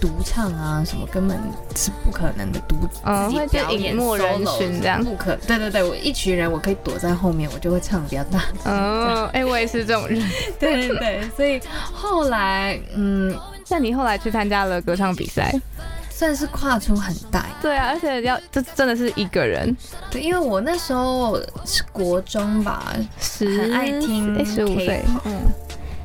独唱啊，什么根本是不可能的，独嗯自己隐没人 solo 群这样不可。对对对，我一群人，我可以躲在后面，我就会唱比较大哦，[laughs] 哎，我也是这种人。对对对，所以后来嗯，那你后来去参加了歌唱比赛？算是跨出很大对啊，而且要这真的是一个人，对，因为我那时候是国中吧，十很爱听哎十五岁嗯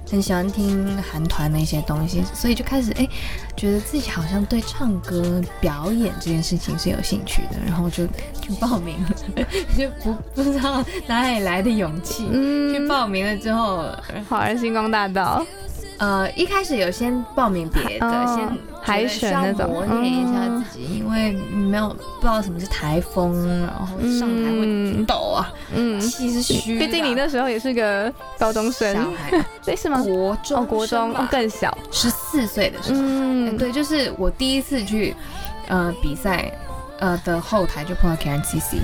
很喜欢听韩团的一些东西，所以就开始哎，觉得自己好像对唱歌表演这件事情是有兴趣的，然后就去报名了，[laughs] 就不不知道哪里来的勇气。去嗯，报名了之后，好人星光大道，呃，一开始有先报名别的，哦先海选那种磨练一下嗯自己，因为没有不知道什么是台风，然后上台会嗯抖啊，嗯，气是虚。毕竟你那时候也是个高中小生，孩，[laughs] 对是吗？国中哦，国中哦更小，十四岁的时候，嗯，对，就是我第一次去呃比赛，呃的后台就碰到 Karen CC，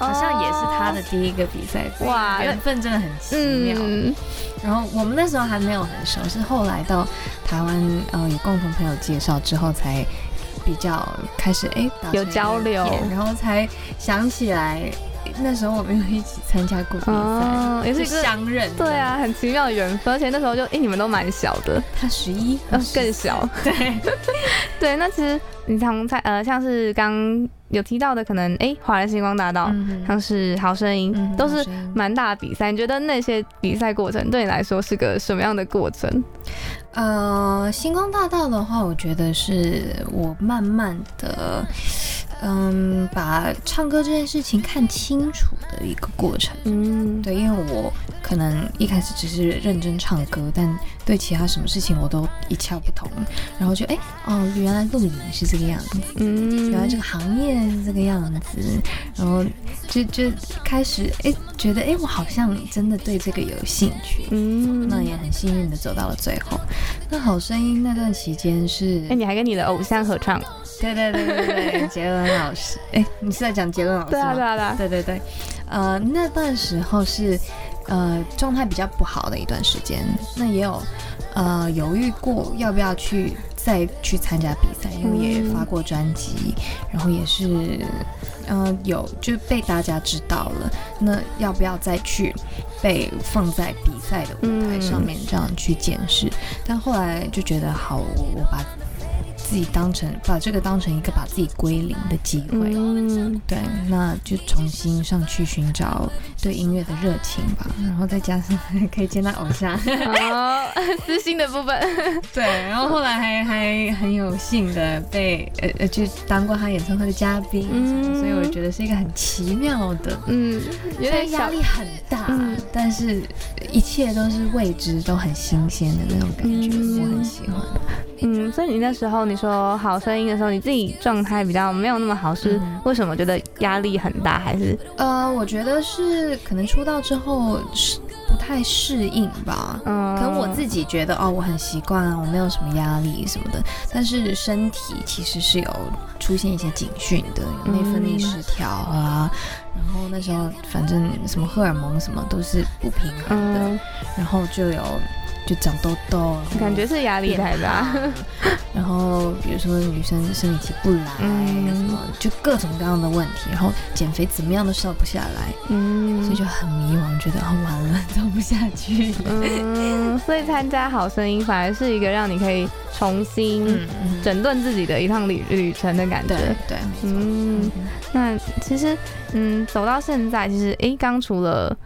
好像也是他的第一个比赛，哦哇哇，缘分真的很奇妙。嗯，然后我们那时候还没有很熟，是后来到台湾呃有共同朋友介绍之后才比较开始哎有交流。然后才想起来那时候我们有一起参加过比赛，哦也是一个相认。对，啊，很奇妙的缘分，而且那时候就哎你们都蛮小的，他十一，呃更小，对，[laughs] 对，那其实你常在呃像是刚有提到的，可能哎华人星光大道，嗯像是好声音，嗯都是蛮大的比赛。你觉得那些比赛过程对你来说是个什么样的过程？呃，星光大道的话，我觉得是我慢慢的，嗯，把唱歌这件事情看清楚的一个过程。嗯，对，因为我可能一开始只是认真唱歌，但对其他什么事情我都一窍不通，然后就哎哦，原来录影是这个样子，嗯，原来这个行业是这个样子，然后就就开始哎觉得哎我好像真的对这个有兴趣，嗯，那也很幸运的走到了最后。那好声音那段期间是，哎、你还跟你的偶像合唱？对对对对对，[laughs] 杰伦老师，哎，你是在讲杰伦老师对？对啊，对啊。对对对，呃，那段时候是呃状态比较不好的一段时间，那也有呃犹豫过要不要去再去参加比赛，因为也发过专辑，然后也是呃有就被大家知道了，那要不要再去被放在比赛的舞台上面这样去检视？但后来就觉得好，我我把。自己当成把这个当成一个把自己归零的机会。嗯，对，那就重新上去寻找对音乐的热情吧，然后再加上可以见到偶像，[laughs] 好，私心的部分，[laughs] 对，然后后来还还很有幸的被呃呃就当过他演唱会的嘉宾，嗯所以我觉得是一个很奇妙的，嗯，有虽然点压力很大，嗯。但是一切都是未知，都很新鲜的那种感觉，嗯我很喜欢。嗯，所以你那时候你说好声音的时候，你自己状态比较没有那么好，是嗯。为什么觉得压力很大，还是？呃，我觉得是可能出道之后是不太适应吧。嗯，可能我自己觉得哦，我很习惯啊，我没有什么压力什么的，但是身体其实是有出现一些警讯的，有内分泌失调啊，然后那时候反正什么荷尔蒙什么都是不平衡的，嗯，然后就有就长痘痘，感觉是压力太大，然后比如说女生生理期不来，嗯什么就各种各样的问题，然后减肥怎么样都瘦不下来，嗯，所以就很迷茫，觉得啊完了 [laughs] 走不下去。嗯，所以参加好声音反而是一个让你可以重新嗯，整顿自己的一趟旅旅程的感觉。对，没错。嗯，那其实，嗯，走到现在，其实，诶，刚除了，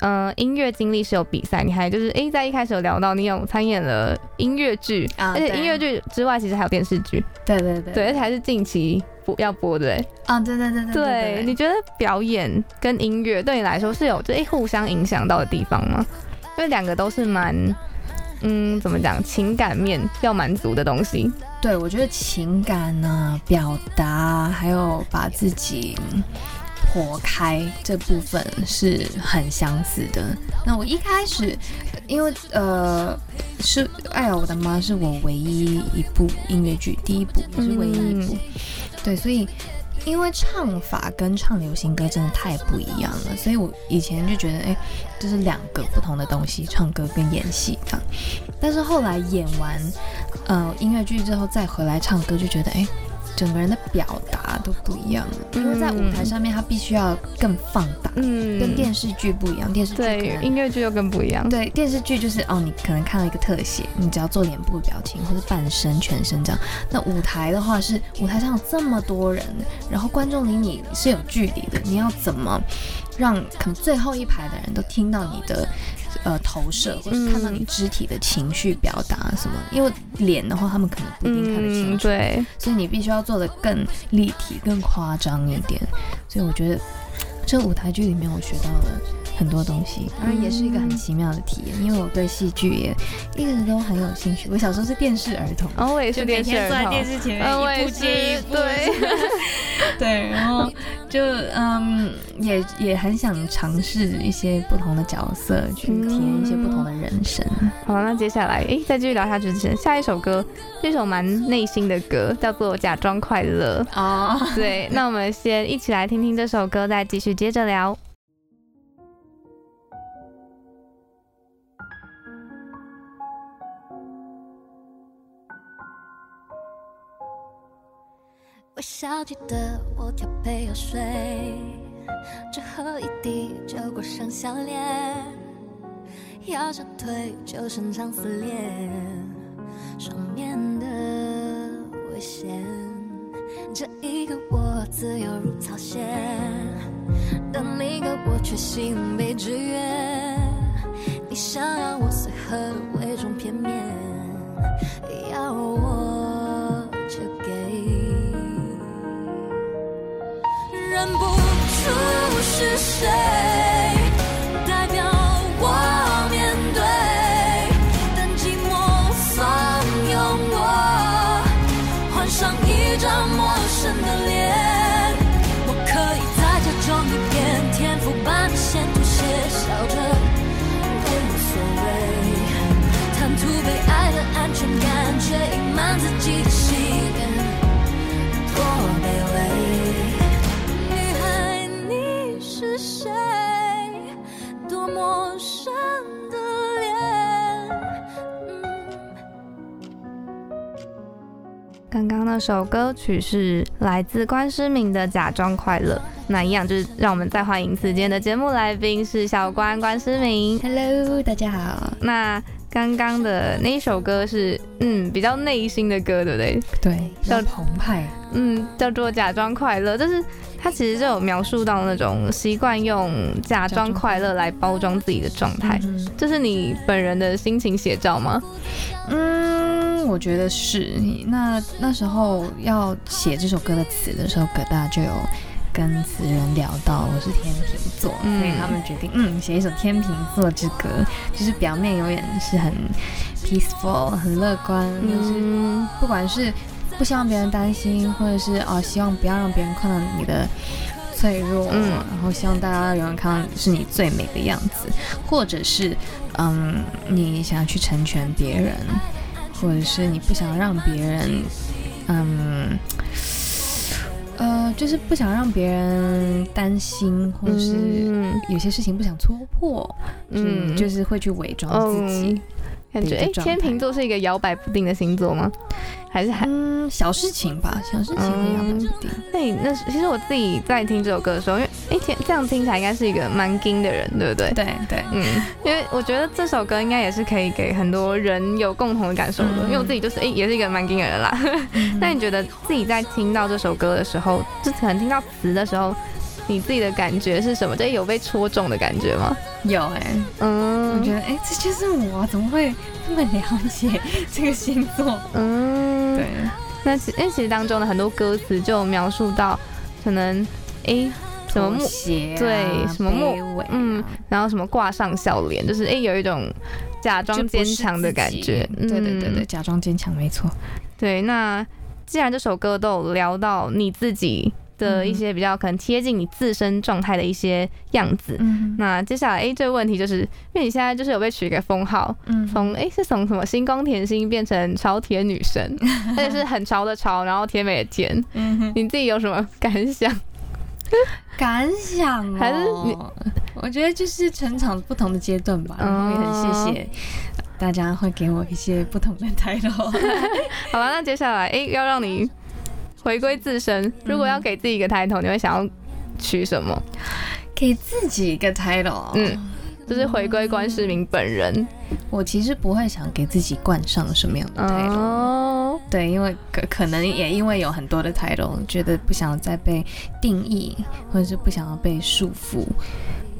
呃，音乐经历是有比赛，你还就是，诶，在一开始有聊到你有参演了音乐剧，啊而且音乐剧之外，其实还有电视剧，对对对对，而且还是近期播要播的，对？啊，对对对对对，你觉得表演跟音乐对你来说是有就诶互相影响到的地方吗？因为两个都是蛮，嗯，怎么讲，情感面要满足的东西。对我觉得情感呢、表达，还有把自己破开这部分是很相似的。那我一开始，因为呃，是《哎呀我的妈》是我唯一一部音乐剧，第一部也是唯一一部，对，所以。因为唱法跟唱流行歌真的太不一样了，所以我以前就觉得，哎，这是两个不同的东西，唱歌跟演戏这样。但是后来演完呃音乐剧之后再回来唱歌，就觉得哎，整个人的表达都不一样了。因为在舞台上面，他必须要更放大，嗯，跟电视剧不一样。电视剧对音乐剧又更不一样。对电视剧就是哦，你可能看到一个特写，你只要做脸部表情或者半身、全身这样。那舞台的话是舞台上有这么多人，然后观众离你是有距离的，你要怎么让可能最后一排的人都听到你的呃投射，或是看到你肢体的情绪表达什么？因为脸的话，他们可能不一定看得清嗯，楚，对，所以你必须要做的更立体、更夸张一点。所以我觉得这舞台剧里面我学到了很多东西，当然也是一个很奇妙的体验，因为我对戏剧也一直都很有兴趣。我小时候是电视儿童，然后我也是电视儿童，视前嗯，我也是，对，[laughs] 对，然后就嗯，也也很想尝试一些不同的角色，去体验一些不同的人生。好，那接下来，诶，再继续聊下去之前，下一首歌是一首蛮内心的歌，叫做《假装快乐》。哦，对，那我们先一起来听听这首歌，再继续接着聊。微笑记得我调配药水，只喝一滴就裹上笑脸，要想退就伸长撕裂上面的危险。这一个我自由如草鞋，但另一个我却心被制约。你想要我随和伪装片面，要我认不出是谁代表我面对，但寂寞怂恿我换上一张陌生的脸。我可以在假装一遍，天赋般的先吐血，笑着也无所谓，贪图被爱的安全感，却隐瞒自己的心刚刚那首歌曲是来自关诗敏的《假装快乐》，那一样就是让我们再欢迎此间的节目来宾是小关关诗敏。Hello，大家好。那刚刚的那一首歌是嗯比较内心的歌，对不对？对，叫叫澎湃。嗯，叫做假装快乐，就是他其实就有描述到那种习惯用假装快乐来包装自己的状态，嗯这是你本人的心情写照吗？嗯，我觉得是。那那时候要写这首歌的词的时候，葛大就有跟词人聊到我是天秤座，嗯所以他们决定嗯写一首天秤座之歌，就是表面永远是很 peaceful、很乐观，就是嗯不管是不希望别人担心，或者是哦希望不要让别人看到你的脆弱，嗯然后希望大家永远看到是你最美的样子，或者是嗯你想要去成全别人，或者是你不想让别人嗯。呃，就是不想让别人担心，或者是嗯有些事情不想戳破，嗯，就是会去伪装自己。嗯感觉哎，天秤座是一个摇摆不定的星座吗？还是还？嗯，小事情吧，小事情会摇摆不定。那你那其实我自己在听这首歌的时候，因为哎天这样听起来应该是一个蛮硬的人，对不对？对对，嗯，因为我觉得这首歌应该也是可以给很多人有共同的感受的，嗯因为我自己就是诶、也是一个蛮惊的人啦。[laughs] 那你觉得自己在听到这首歌的时候，就可能听到词的时候，你自己的感觉是什么？就有被戳中的感觉吗？有哎、嗯，我觉得哎、这就是我，怎么会这么了解这个星座？嗯，对，那其因为其实当中的很多歌词就描述到，可能哎、什么妥木，鞋啊、对什么木嗯，然后什么挂上笑脸，就是哎、有一种假装坚强的感觉。对对对对，嗯假装坚强，没错。对，那既然这首歌都有聊到你自己的一些比较可能贴近你自身状态的一些样子，嗯。那接下来诶，这个问题就是，因为你现在就是有被取一个封号，嗯。从诶是从什么星光甜心变成超甜女神，[laughs] 而且是很潮的潮，然后甜美的甜，嗯，你自己有什么感想？感想、哦、还是你？我觉得就是成长不同的阶段吧，然后也很谢谢大家会给我一些不同的 [laughs] title。好了，那接下来诶要让你回归自身，如果要给自己一个 title，你会想要取什么？给自己一个 title，嗯就是回归关世明本人。我其实不会想给自己冠上什么样的 title，、哦，对，因为可可能也因为有很多的 title，觉得不想再被定义，或者是不想要被束缚，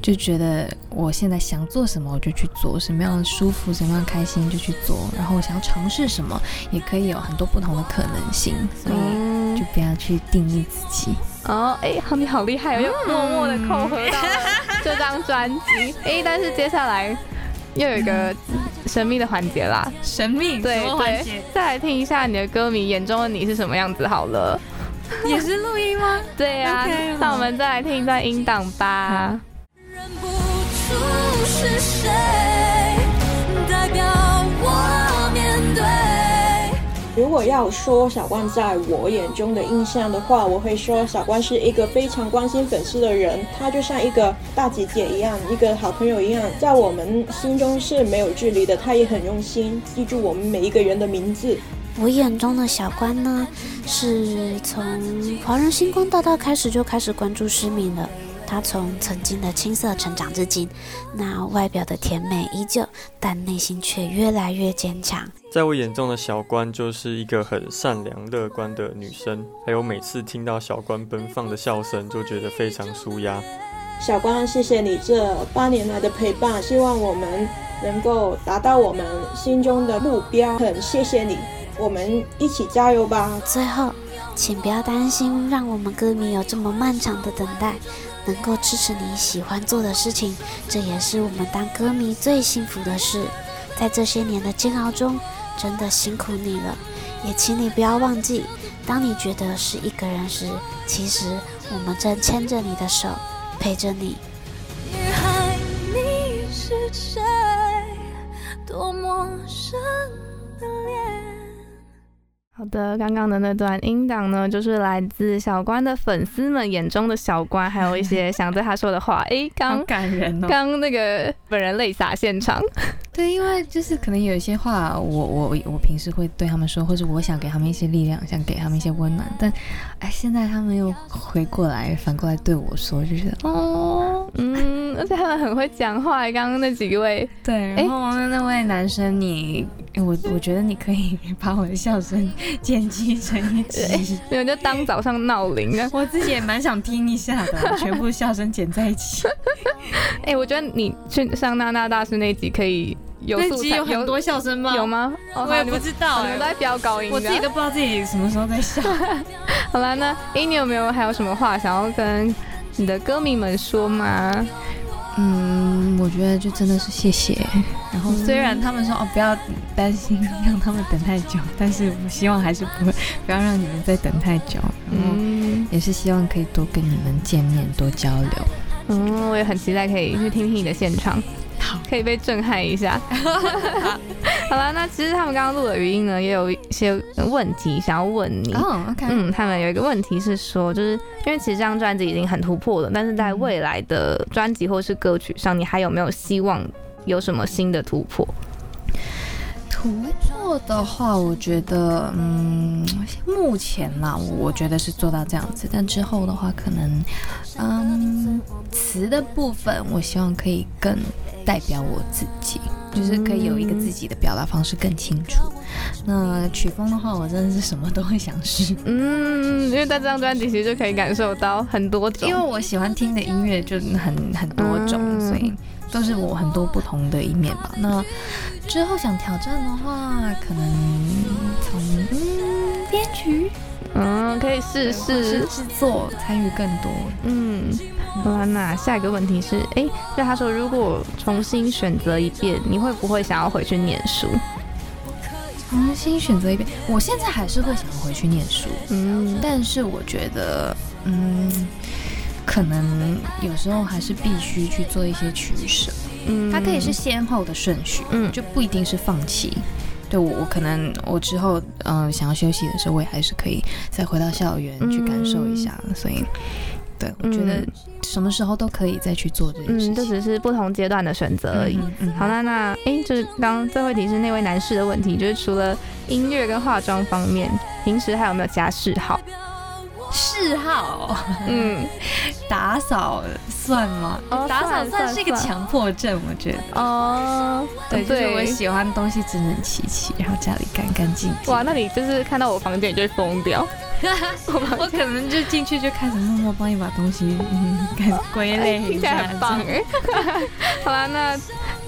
就觉得我现在想做什么我就去做，什么样的舒服、什么样开心就去做，然后我想要尝试什么，也可以有很多不同的可能性，所以嗯就不要去定义自己。哦，哎、好，你好厉害哦，又默默的扣合到了 [laughs] 这张专辑。哎、但是接下来又有一个神秘的环节啦，神秘对什么环对节，再来听一下你的歌迷眼中的你是什么样子好了。[laughs] 也是录音吗？[laughs] 对呀、那我们再来听一段音档吧。认不出是谁代表我。如果要说小关在我眼中的印象的话，我会说小关是一个非常关心粉丝的人，她就像一个大姐姐一样，一个好朋友一样，在我们心中是没有距离的。她也很用心记住我们每一个人的名字。我眼中的小关呢，是从华人星光大道开始就开始关注失明了。他从曾经的青涩成长至今，那外表的甜美依旧，但内心却越来越坚强。在我眼中的小关就是一个很善良乐观的女生，还有每次听到小关奔放的笑声，就觉得非常舒压。小关，谢谢你这八年来的陪伴，希望我们能够达到我们心中的目标。很谢谢你，我们一起加油吧！最后，请不要担心，让我们歌迷有这么漫长的等待，能够支持你喜欢做的事情，这也是我们当歌迷最幸福的事。在这些年的煎熬中，真的辛苦你了。也请你不要忘记，当你觉得是一个人时，其实我们正牵着你的手，陪着你。女孩，你是谁？多陌生的脸。好的，刚刚的那段音档呢，就是来自小关的粉丝们眼中的小关，还有一些 [laughs] 想对他说的话。诶，好刚感人哦。刚那个本人泪洒现场。对，因为就是可能有一些话我，我我平时会对他们说，或者我想给他们一些力量，想给他们一些温暖，但哎，现在他们又回过来，反过来对我说，就觉得哦，嗯，而且他们很会讲话，刚刚那几位。对，然后那位男生，你我我觉得你可以把我的笑声剪辑成一集，没有就当早上闹铃啊。我自己也蛮想听一下的，[laughs] 全部笑声剪在一起。哎，我觉得你去上娜娜大师那集可以。有那集有很多笑声吗？有吗？我也不知道，你们都在飙高音，我自己都不知道自己什么时候在笑。[laughs] 好了，那哎，你有没有还有什么话想要跟你的歌迷们说吗？嗯，我觉得就真的是谢谢。然后虽然他们说哦不要担心 [laughs] 让他们等太久，但是我希望还是不会不要让你们再等太久。然后，也是希望可以多跟你们见面，多交流。嗯，我也很期待可以去听听你的现场。可以被震撼一下。[laughs] 好了，那其实他们刚刚录的语音呢，也有一些问题想要问你。嗯，他们有一个问题是说，就是因为其实这张专辑已经很突破了，但是在未来的专辑或是歌曲上，你还有没有希望有什么新的突破？突破的话，我觉得，嗯，目前嘛，我觉得是做到这样子。但之后的话，可能，嗯，词的部分，我希望可以更代表我自己，就是可以有一个自己的表达方式更清楚。那曲风的话，我真的是什么都会想试。嗯，因为在这张专辑其实就可以感受到很多种，因为我喜欢听的音乐就很很多种，所以。都是我很多不同的一面吧。那之后想挑战的话，可能从嗯编曲，嗯，可以试试制作，参与更多。嗯，那下一个问题是，哎，就他说，如果重新选择一遍，你会不会想要回去念书？重新选择一遍，我现在还是会想要回去念书。嗯，但是我觉得，嗯。可能有时候还是必须去做一些取舍，嗯，它可以是先后的顺序，嗯，就不一定是放弃。对我，我可能我之后嗯想要休息的时候，我也还是可以再回到校园去感受一下。所以，对我觉得什么时候都可以再去做这件事情，这只是不同阶段的选择而已。好，那那哎，就是刚刚最后一题是那位男士的问题，就是除了音乐跟化妆方面，平时还有没有加嗜好？嗜好，嗯，[laughs] 打扫算吗？打扫算是一个强迫症，我觉得。哦，对，就是我喜欢东西整整齐齐，然后家里干干净净。哇，那你就是看到我房间你就会疯掉。[laughs] 我可能就进去就开始默默帮你把东西开始归类，听起来很棒哎。[laughs] 好啦，那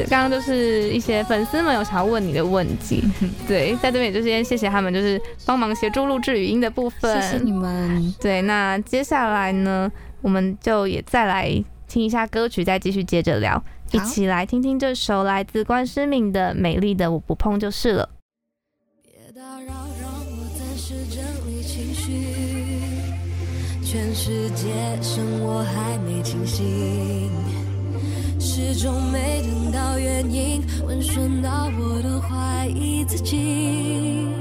刚刚就是一些粉丝们有想要问你的问题，对，在这边也就先谢谢他们，就是帮忙协助录制语音的部分，谢谢你们。对，那接下来呢，我们就也再来听一下歌曲，再继续接着聊，一起来听听这首来自关诗敏的《美丽的我不碰就是了》。整理情绪全世界剩我还没清醒，始终没等到原因，温顺到我都怀疑自己。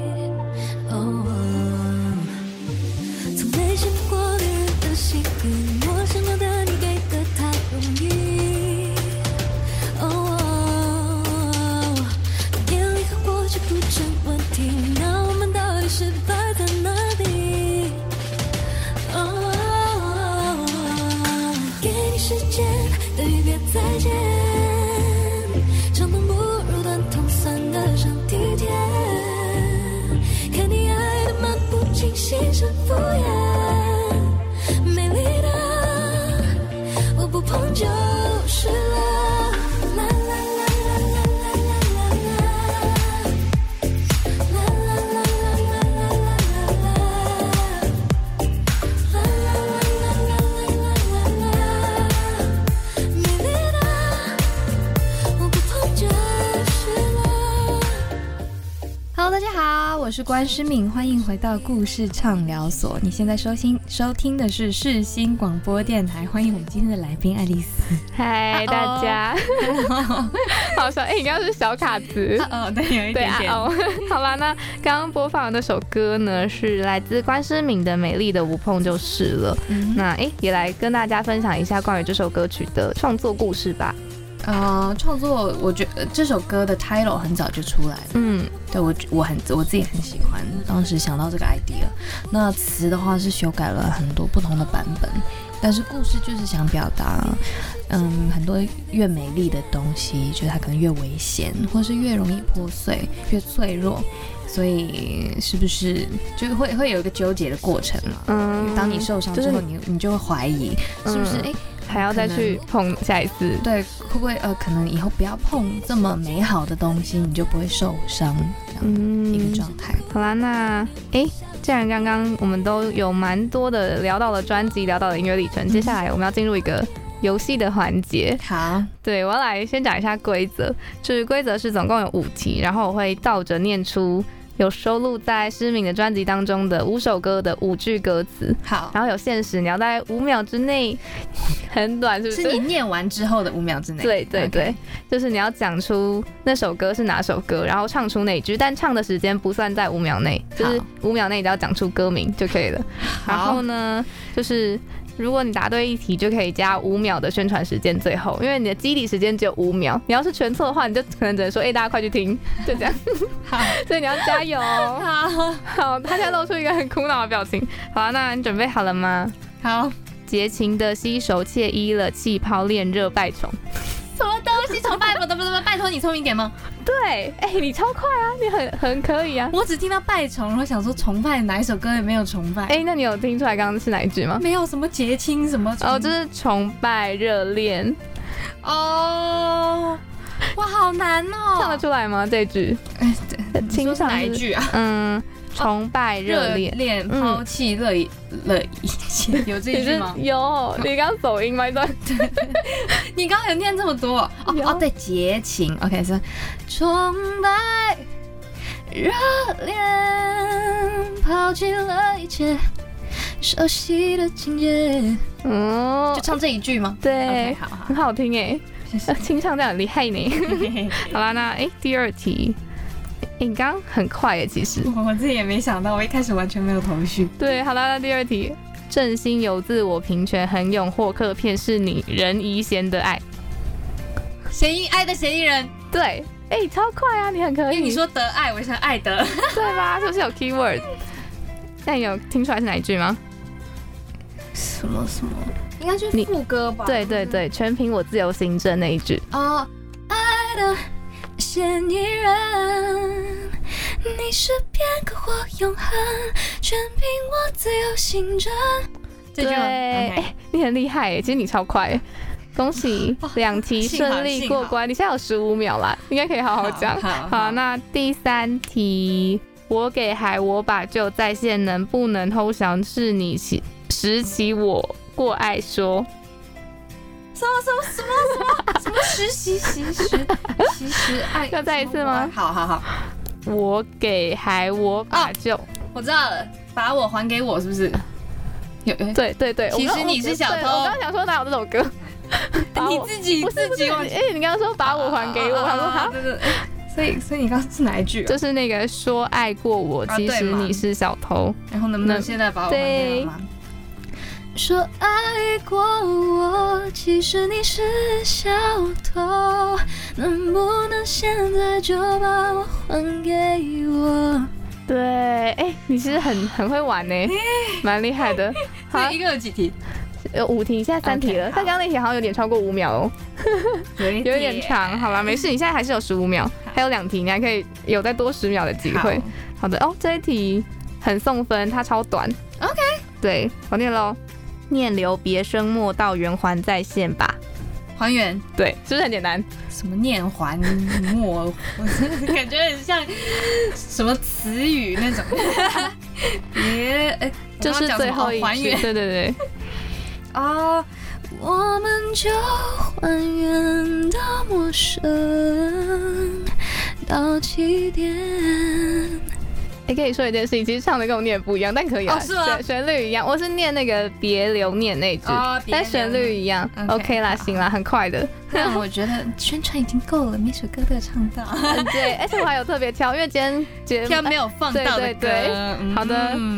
是关诗敏，欢迎回到故事畅聊所。你现在收听收听的是世新广播电台，欢迎我们今天的来宾爱丽丝。嗨，大家，[laughs] 好笑！哎，你刚刚是小卡子哦，对，有一点点。哦，[laughs] 好啦，那刚刚播放的那首歌呢，是来自关诗敏的《美丽的无碰就是了》。那哎，也来跟大家分享一下关于这首歌曲的创作故事吧。呃，创作，我觉得这首歌的 title 很早就出来了。嗯，对我我很我自己很喜欢，当时想到这个 idea。那词的话是修改了很多不同的版本，但是故事就是想表达，嗯，很多越美丽的东西，就是它可能越危险，或是越容易破碎、越脆弱。所以是不是就会会有一个纠结的过程嘛？嗯当你受伤之后，你你就会怀疑是不是哎、还要再去碰下一次？对，会不会呃，可能以后不要碰这么美好的东西，你就不会受伤这样嗯一个状态。好啦，那诶，既然刚刚我们都有蛮多的聊到了专辑，聊到了音乐历程，接下来我们要进入一个游戏的环节。好，对我要来先讲一下规则，就是规则是总共有五题，然后我会倒着念出有收录在诗敏的专辑当中的五首歌的五句歌词，好，然后有限时，你要在五秒之内，很短，是不是？是你念完之后的五秒之内。对对对就是你要讲出那首歌是哪首歌，然后唱出那一句，但唱的时间不算在五秒内，就是五秒内你只要讲出歌名就可以了。然后呢，就是如果你答对一题，就可以加五秒的宣传时间，最后，因为你的基底时间只有五秒，你要是全错的话，你就可能只能说，哎、大家快去听，[laughs] 就这样。好，[laughs] 所以你要加油。[laughs] 好，好，他现在露出一个很苦恼的表情。好啊，那你准备好了吗？好，结情的吸手惬意了，气泡恋热败虫。什么东西？崇拜托，不不不，拜托你聪明点吗？对，哎、你超快啊，你很很可以啊。我只听到拜崇，然后想说崇拜哪一首歌也没有崇拜，哎、那你有听出来刚刚是哪一句吗？没有什么结亲什么哦，就是崇拜热恋，哦，哇，好难哦，唱得出来吗？这句？哎，对，清唱哪一句啊？嗯，崇拜热恋。恋嗯抛弃乐意乐意，[laughs] 有这一句吗？有，你刚走音吗？一段 [laughs] 你刚刚有念这么多？哦哦，对，结情，OK，是崇拜热恋，抛弃了一切熟悉的情节，嗯就，唱这一句吗？对。OK，好好。很好听哎，清唱这样很厉害呢。[laughs] 好啦，那哎、第二题，哎你刚刚很快耶，其实。我自己也没想到，我一开始完全没有头绪。[laughs] 对，好啦，那第二题，正心有自我平权，很勇获客骗是你人宜贤的爱。嫌疑爱的嫌疑人，对，哎、超快啊，你很可以。你说得爱，我想爱得。[laughs] 对吧？是不是有 keyword？那你有听出来是哪一句吗？什么什么？应该是副歌吧？对对对，全凭我自由行政那一句。哦，爱的嫌疑人，你是片刻或永恒，全凭我自由行政。这句对，你很厉害哎，其实你超快哎，恭喜 [laughs] 两题顺利过关。你现在有十五秒啦，应该可以好好讲。好好，那第三题，我给海我把就在线，能不能偷降是你起拾起我过爱说。什么什么什么什么什么实习实习实爱？要再一次吗好好好，我给还我把就，我知道了，把我还给我，是不是？有有对对对，其实你是小偷我刚想说哪有这首歌？你自己不是，自己哎，你刚刚说把我还给我，他说好，所以所以你刚刚是哪一句？就是那个说爱过我，其实你是小偷。然后能不能现在把我还给我吗？说爱过我，其实你是小偷，能不能现在就把我还给我？对，哎，你其实很很会玩呢，[laughs] 蛮厉害的。[laughs] 好，一个有几题？有五题，现在三题了但刚刚那题好像有点超过五秒哦，[laughs] 有点长。好吧，没事，你现在还是有十五秒，还有两题，你还可以有再多十秒的机会。好的哦，这一题很送分，它超短。OK，对，我念喽。念留别生莫道圆环再现吧。还原对，是不是很简单？什么念还莫，我感觉很像什么词语那种。别，哎，就是最后一句。还原对对对，啊，我们就还原到陌生，到起点。也可以说一件事情，其实唱的跟我念的不一样，但可以啊，哦是吗旋旋律一样。我是念那个别留念那句，哦但旋律一样。OK，OK 啦，行啦，很快的。但我觉得宣传已经够了，每首歌都有唱到，[laughs] 对，而且我还有特别挑，因为今天节目挑没有放到的歌。对对对嗯好的，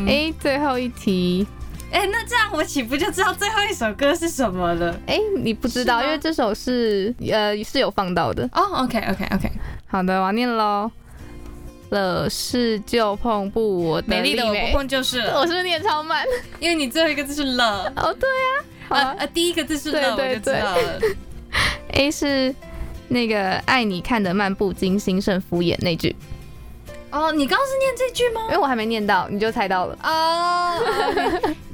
哎、最后一题，哎，那这样我岂不就知道最后一首歌是什么了？哎、你不知道，因为这首是呃是有放到的。哦，OK OK OK，好的，我要念喽。了事就碰不我的美丽的我不碰就是了，我是不是念超慢？因为你最后一个字是了。哦，对啊，啊啊，第一个字是对了，我对就知道了。[laughs] A 是那个爱你看得漫不经心胜敷衍那句，哦，你刚刚是念这句吗因？为我还没念到，你就猜到了。哦，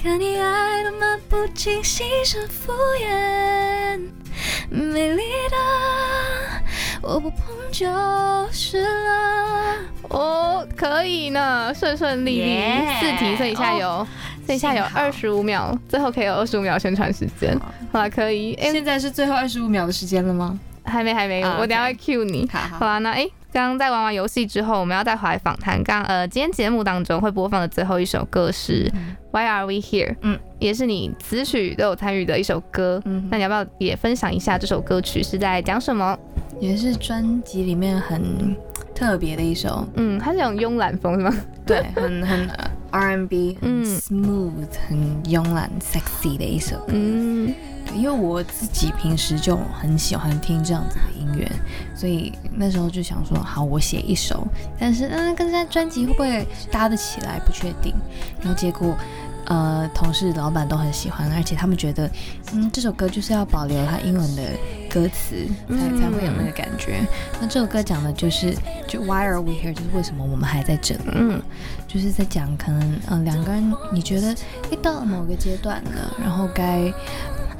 看你爱的漫不经心胜敷衍，美丽的我不碰就是了。哦，可以呢，顺顺利利 Yeah 四题，所以下有，所以下有二十五秒，最后可以有二十五秒宣传时间。好啦，可以。哎、现在是最后二十五秒的时间了吗？还没还没，啊我等下会 cue 你。好好啦，那哎，刚刚在玩完游戏之后，我们要再回来访谈。刚呃，今天节目当中会播放的最后一首歌是《Why Are We Here》，嗯，也是你词曲都有参与的一首歌。嗯那你要不要也分享一下这首歌曲是在讲什么？也是专辑里面很特别的一首，嗯，它是那种慵懒风是吗？对，很很 R&B，嗯 smooth，很慵懒 sexy 的一首歌。嗯，因为我自己平时就很喜欢听这样子的音乐，所以那时候就想说，好，我写一首，但是嗯，跟这张专辑会不会搭得起来，不确定。然后结果，呃，同事、老板都很喜欢，而且他们觉得，嗯，这首歌就是要保留它英文的歌词，才嗯才会有那个感觉。那这首歌讲的就是，就 Why are we here？就是为什么我们还在这里？嗯就是在讲可能呃两个人你觉得诶到了某个阶段了，然后该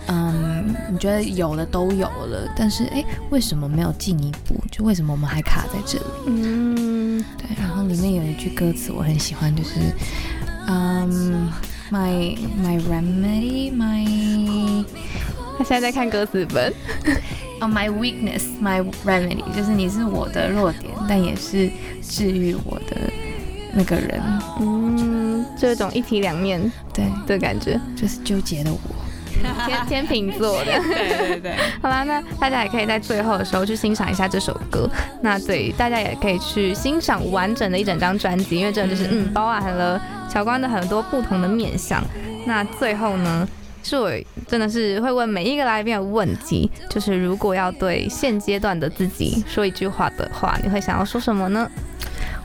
嗯你觉得有的都有了，但是哎为什么没有进一步？就为什么我们还卡在这里？嗯，对，然后里面有一句歌词我很喜欢，就是嗯 my my remedy my 他现在在看歌词本。哦、[laughs] my weakness my remedy，就是你是我的弱点，但也是治愈我的那个人。嗯，这种一体两面对，的感觉，就是纠结的我。[laughs] 天天秤座的。对 [laughs] 对对。[laughs] 好啦，那大家也可以在最后的时候去欣赏一下这首歌。那对大家也可以去欣赏完整的一整张专辑，因为真的就是嗯，包含了乔关的很多不同的面相。那最后呢，是我真的是会问每一个来宾的问题，就是如果要对现阶段的自己说一句话的话，你会想要说什么呢？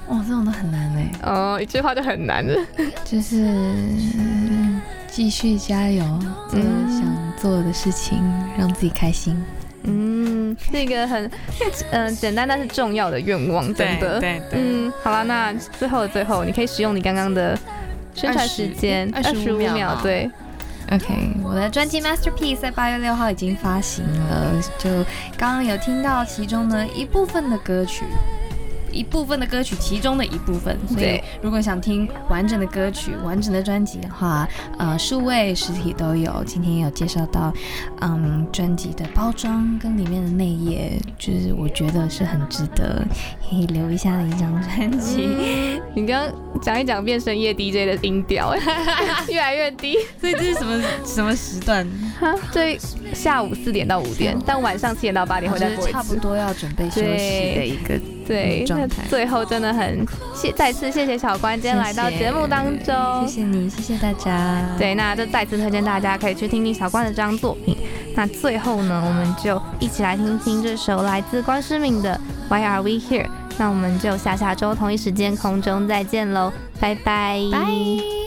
哇，这种都很难哎，哦，一句话就很难的。就是嗯继续加油，做想做的事情，让自己开心。嗯，是一个很嗯、[laughs] 呃简单但是重要的愿望，真的。对对嗯，好了，那最后的最后，你可以使用你刚刚的宣传时间20 25 25秒对，OK，我的专辑《Masterpiece》在八月六号已经发行了，就刚刚有听到其中的一部分的歌曲。一部分的歌曲，其中的一部分。所以对，如果想听完整的歌曲、完整的专辑的话，呃，数位、实体都有。今天也有介绍到，嗯，专辑的包装跟里面的内页，就是我觉得是很值得可以留一下的一张专辑。你刚刚讲一讲变深夜 DJ 的音调，[laughs] 越来越低。所以这是什么什么时段？哈，这下午四点到五点，但晚上七点到八点会再播一次差不。多要准备休息的一个对，那最后真的很谢，再次谢谢小关今天来到节目当中，谢谢你，谢谢大家。对，那就再次推荐大家可以去听听小关的这张作品。那最后呢，我们就一起来听听这首来自关诗敏的《Why Are We Here》。那我们就下下周同一时间空中再见喽，拜拜，拜。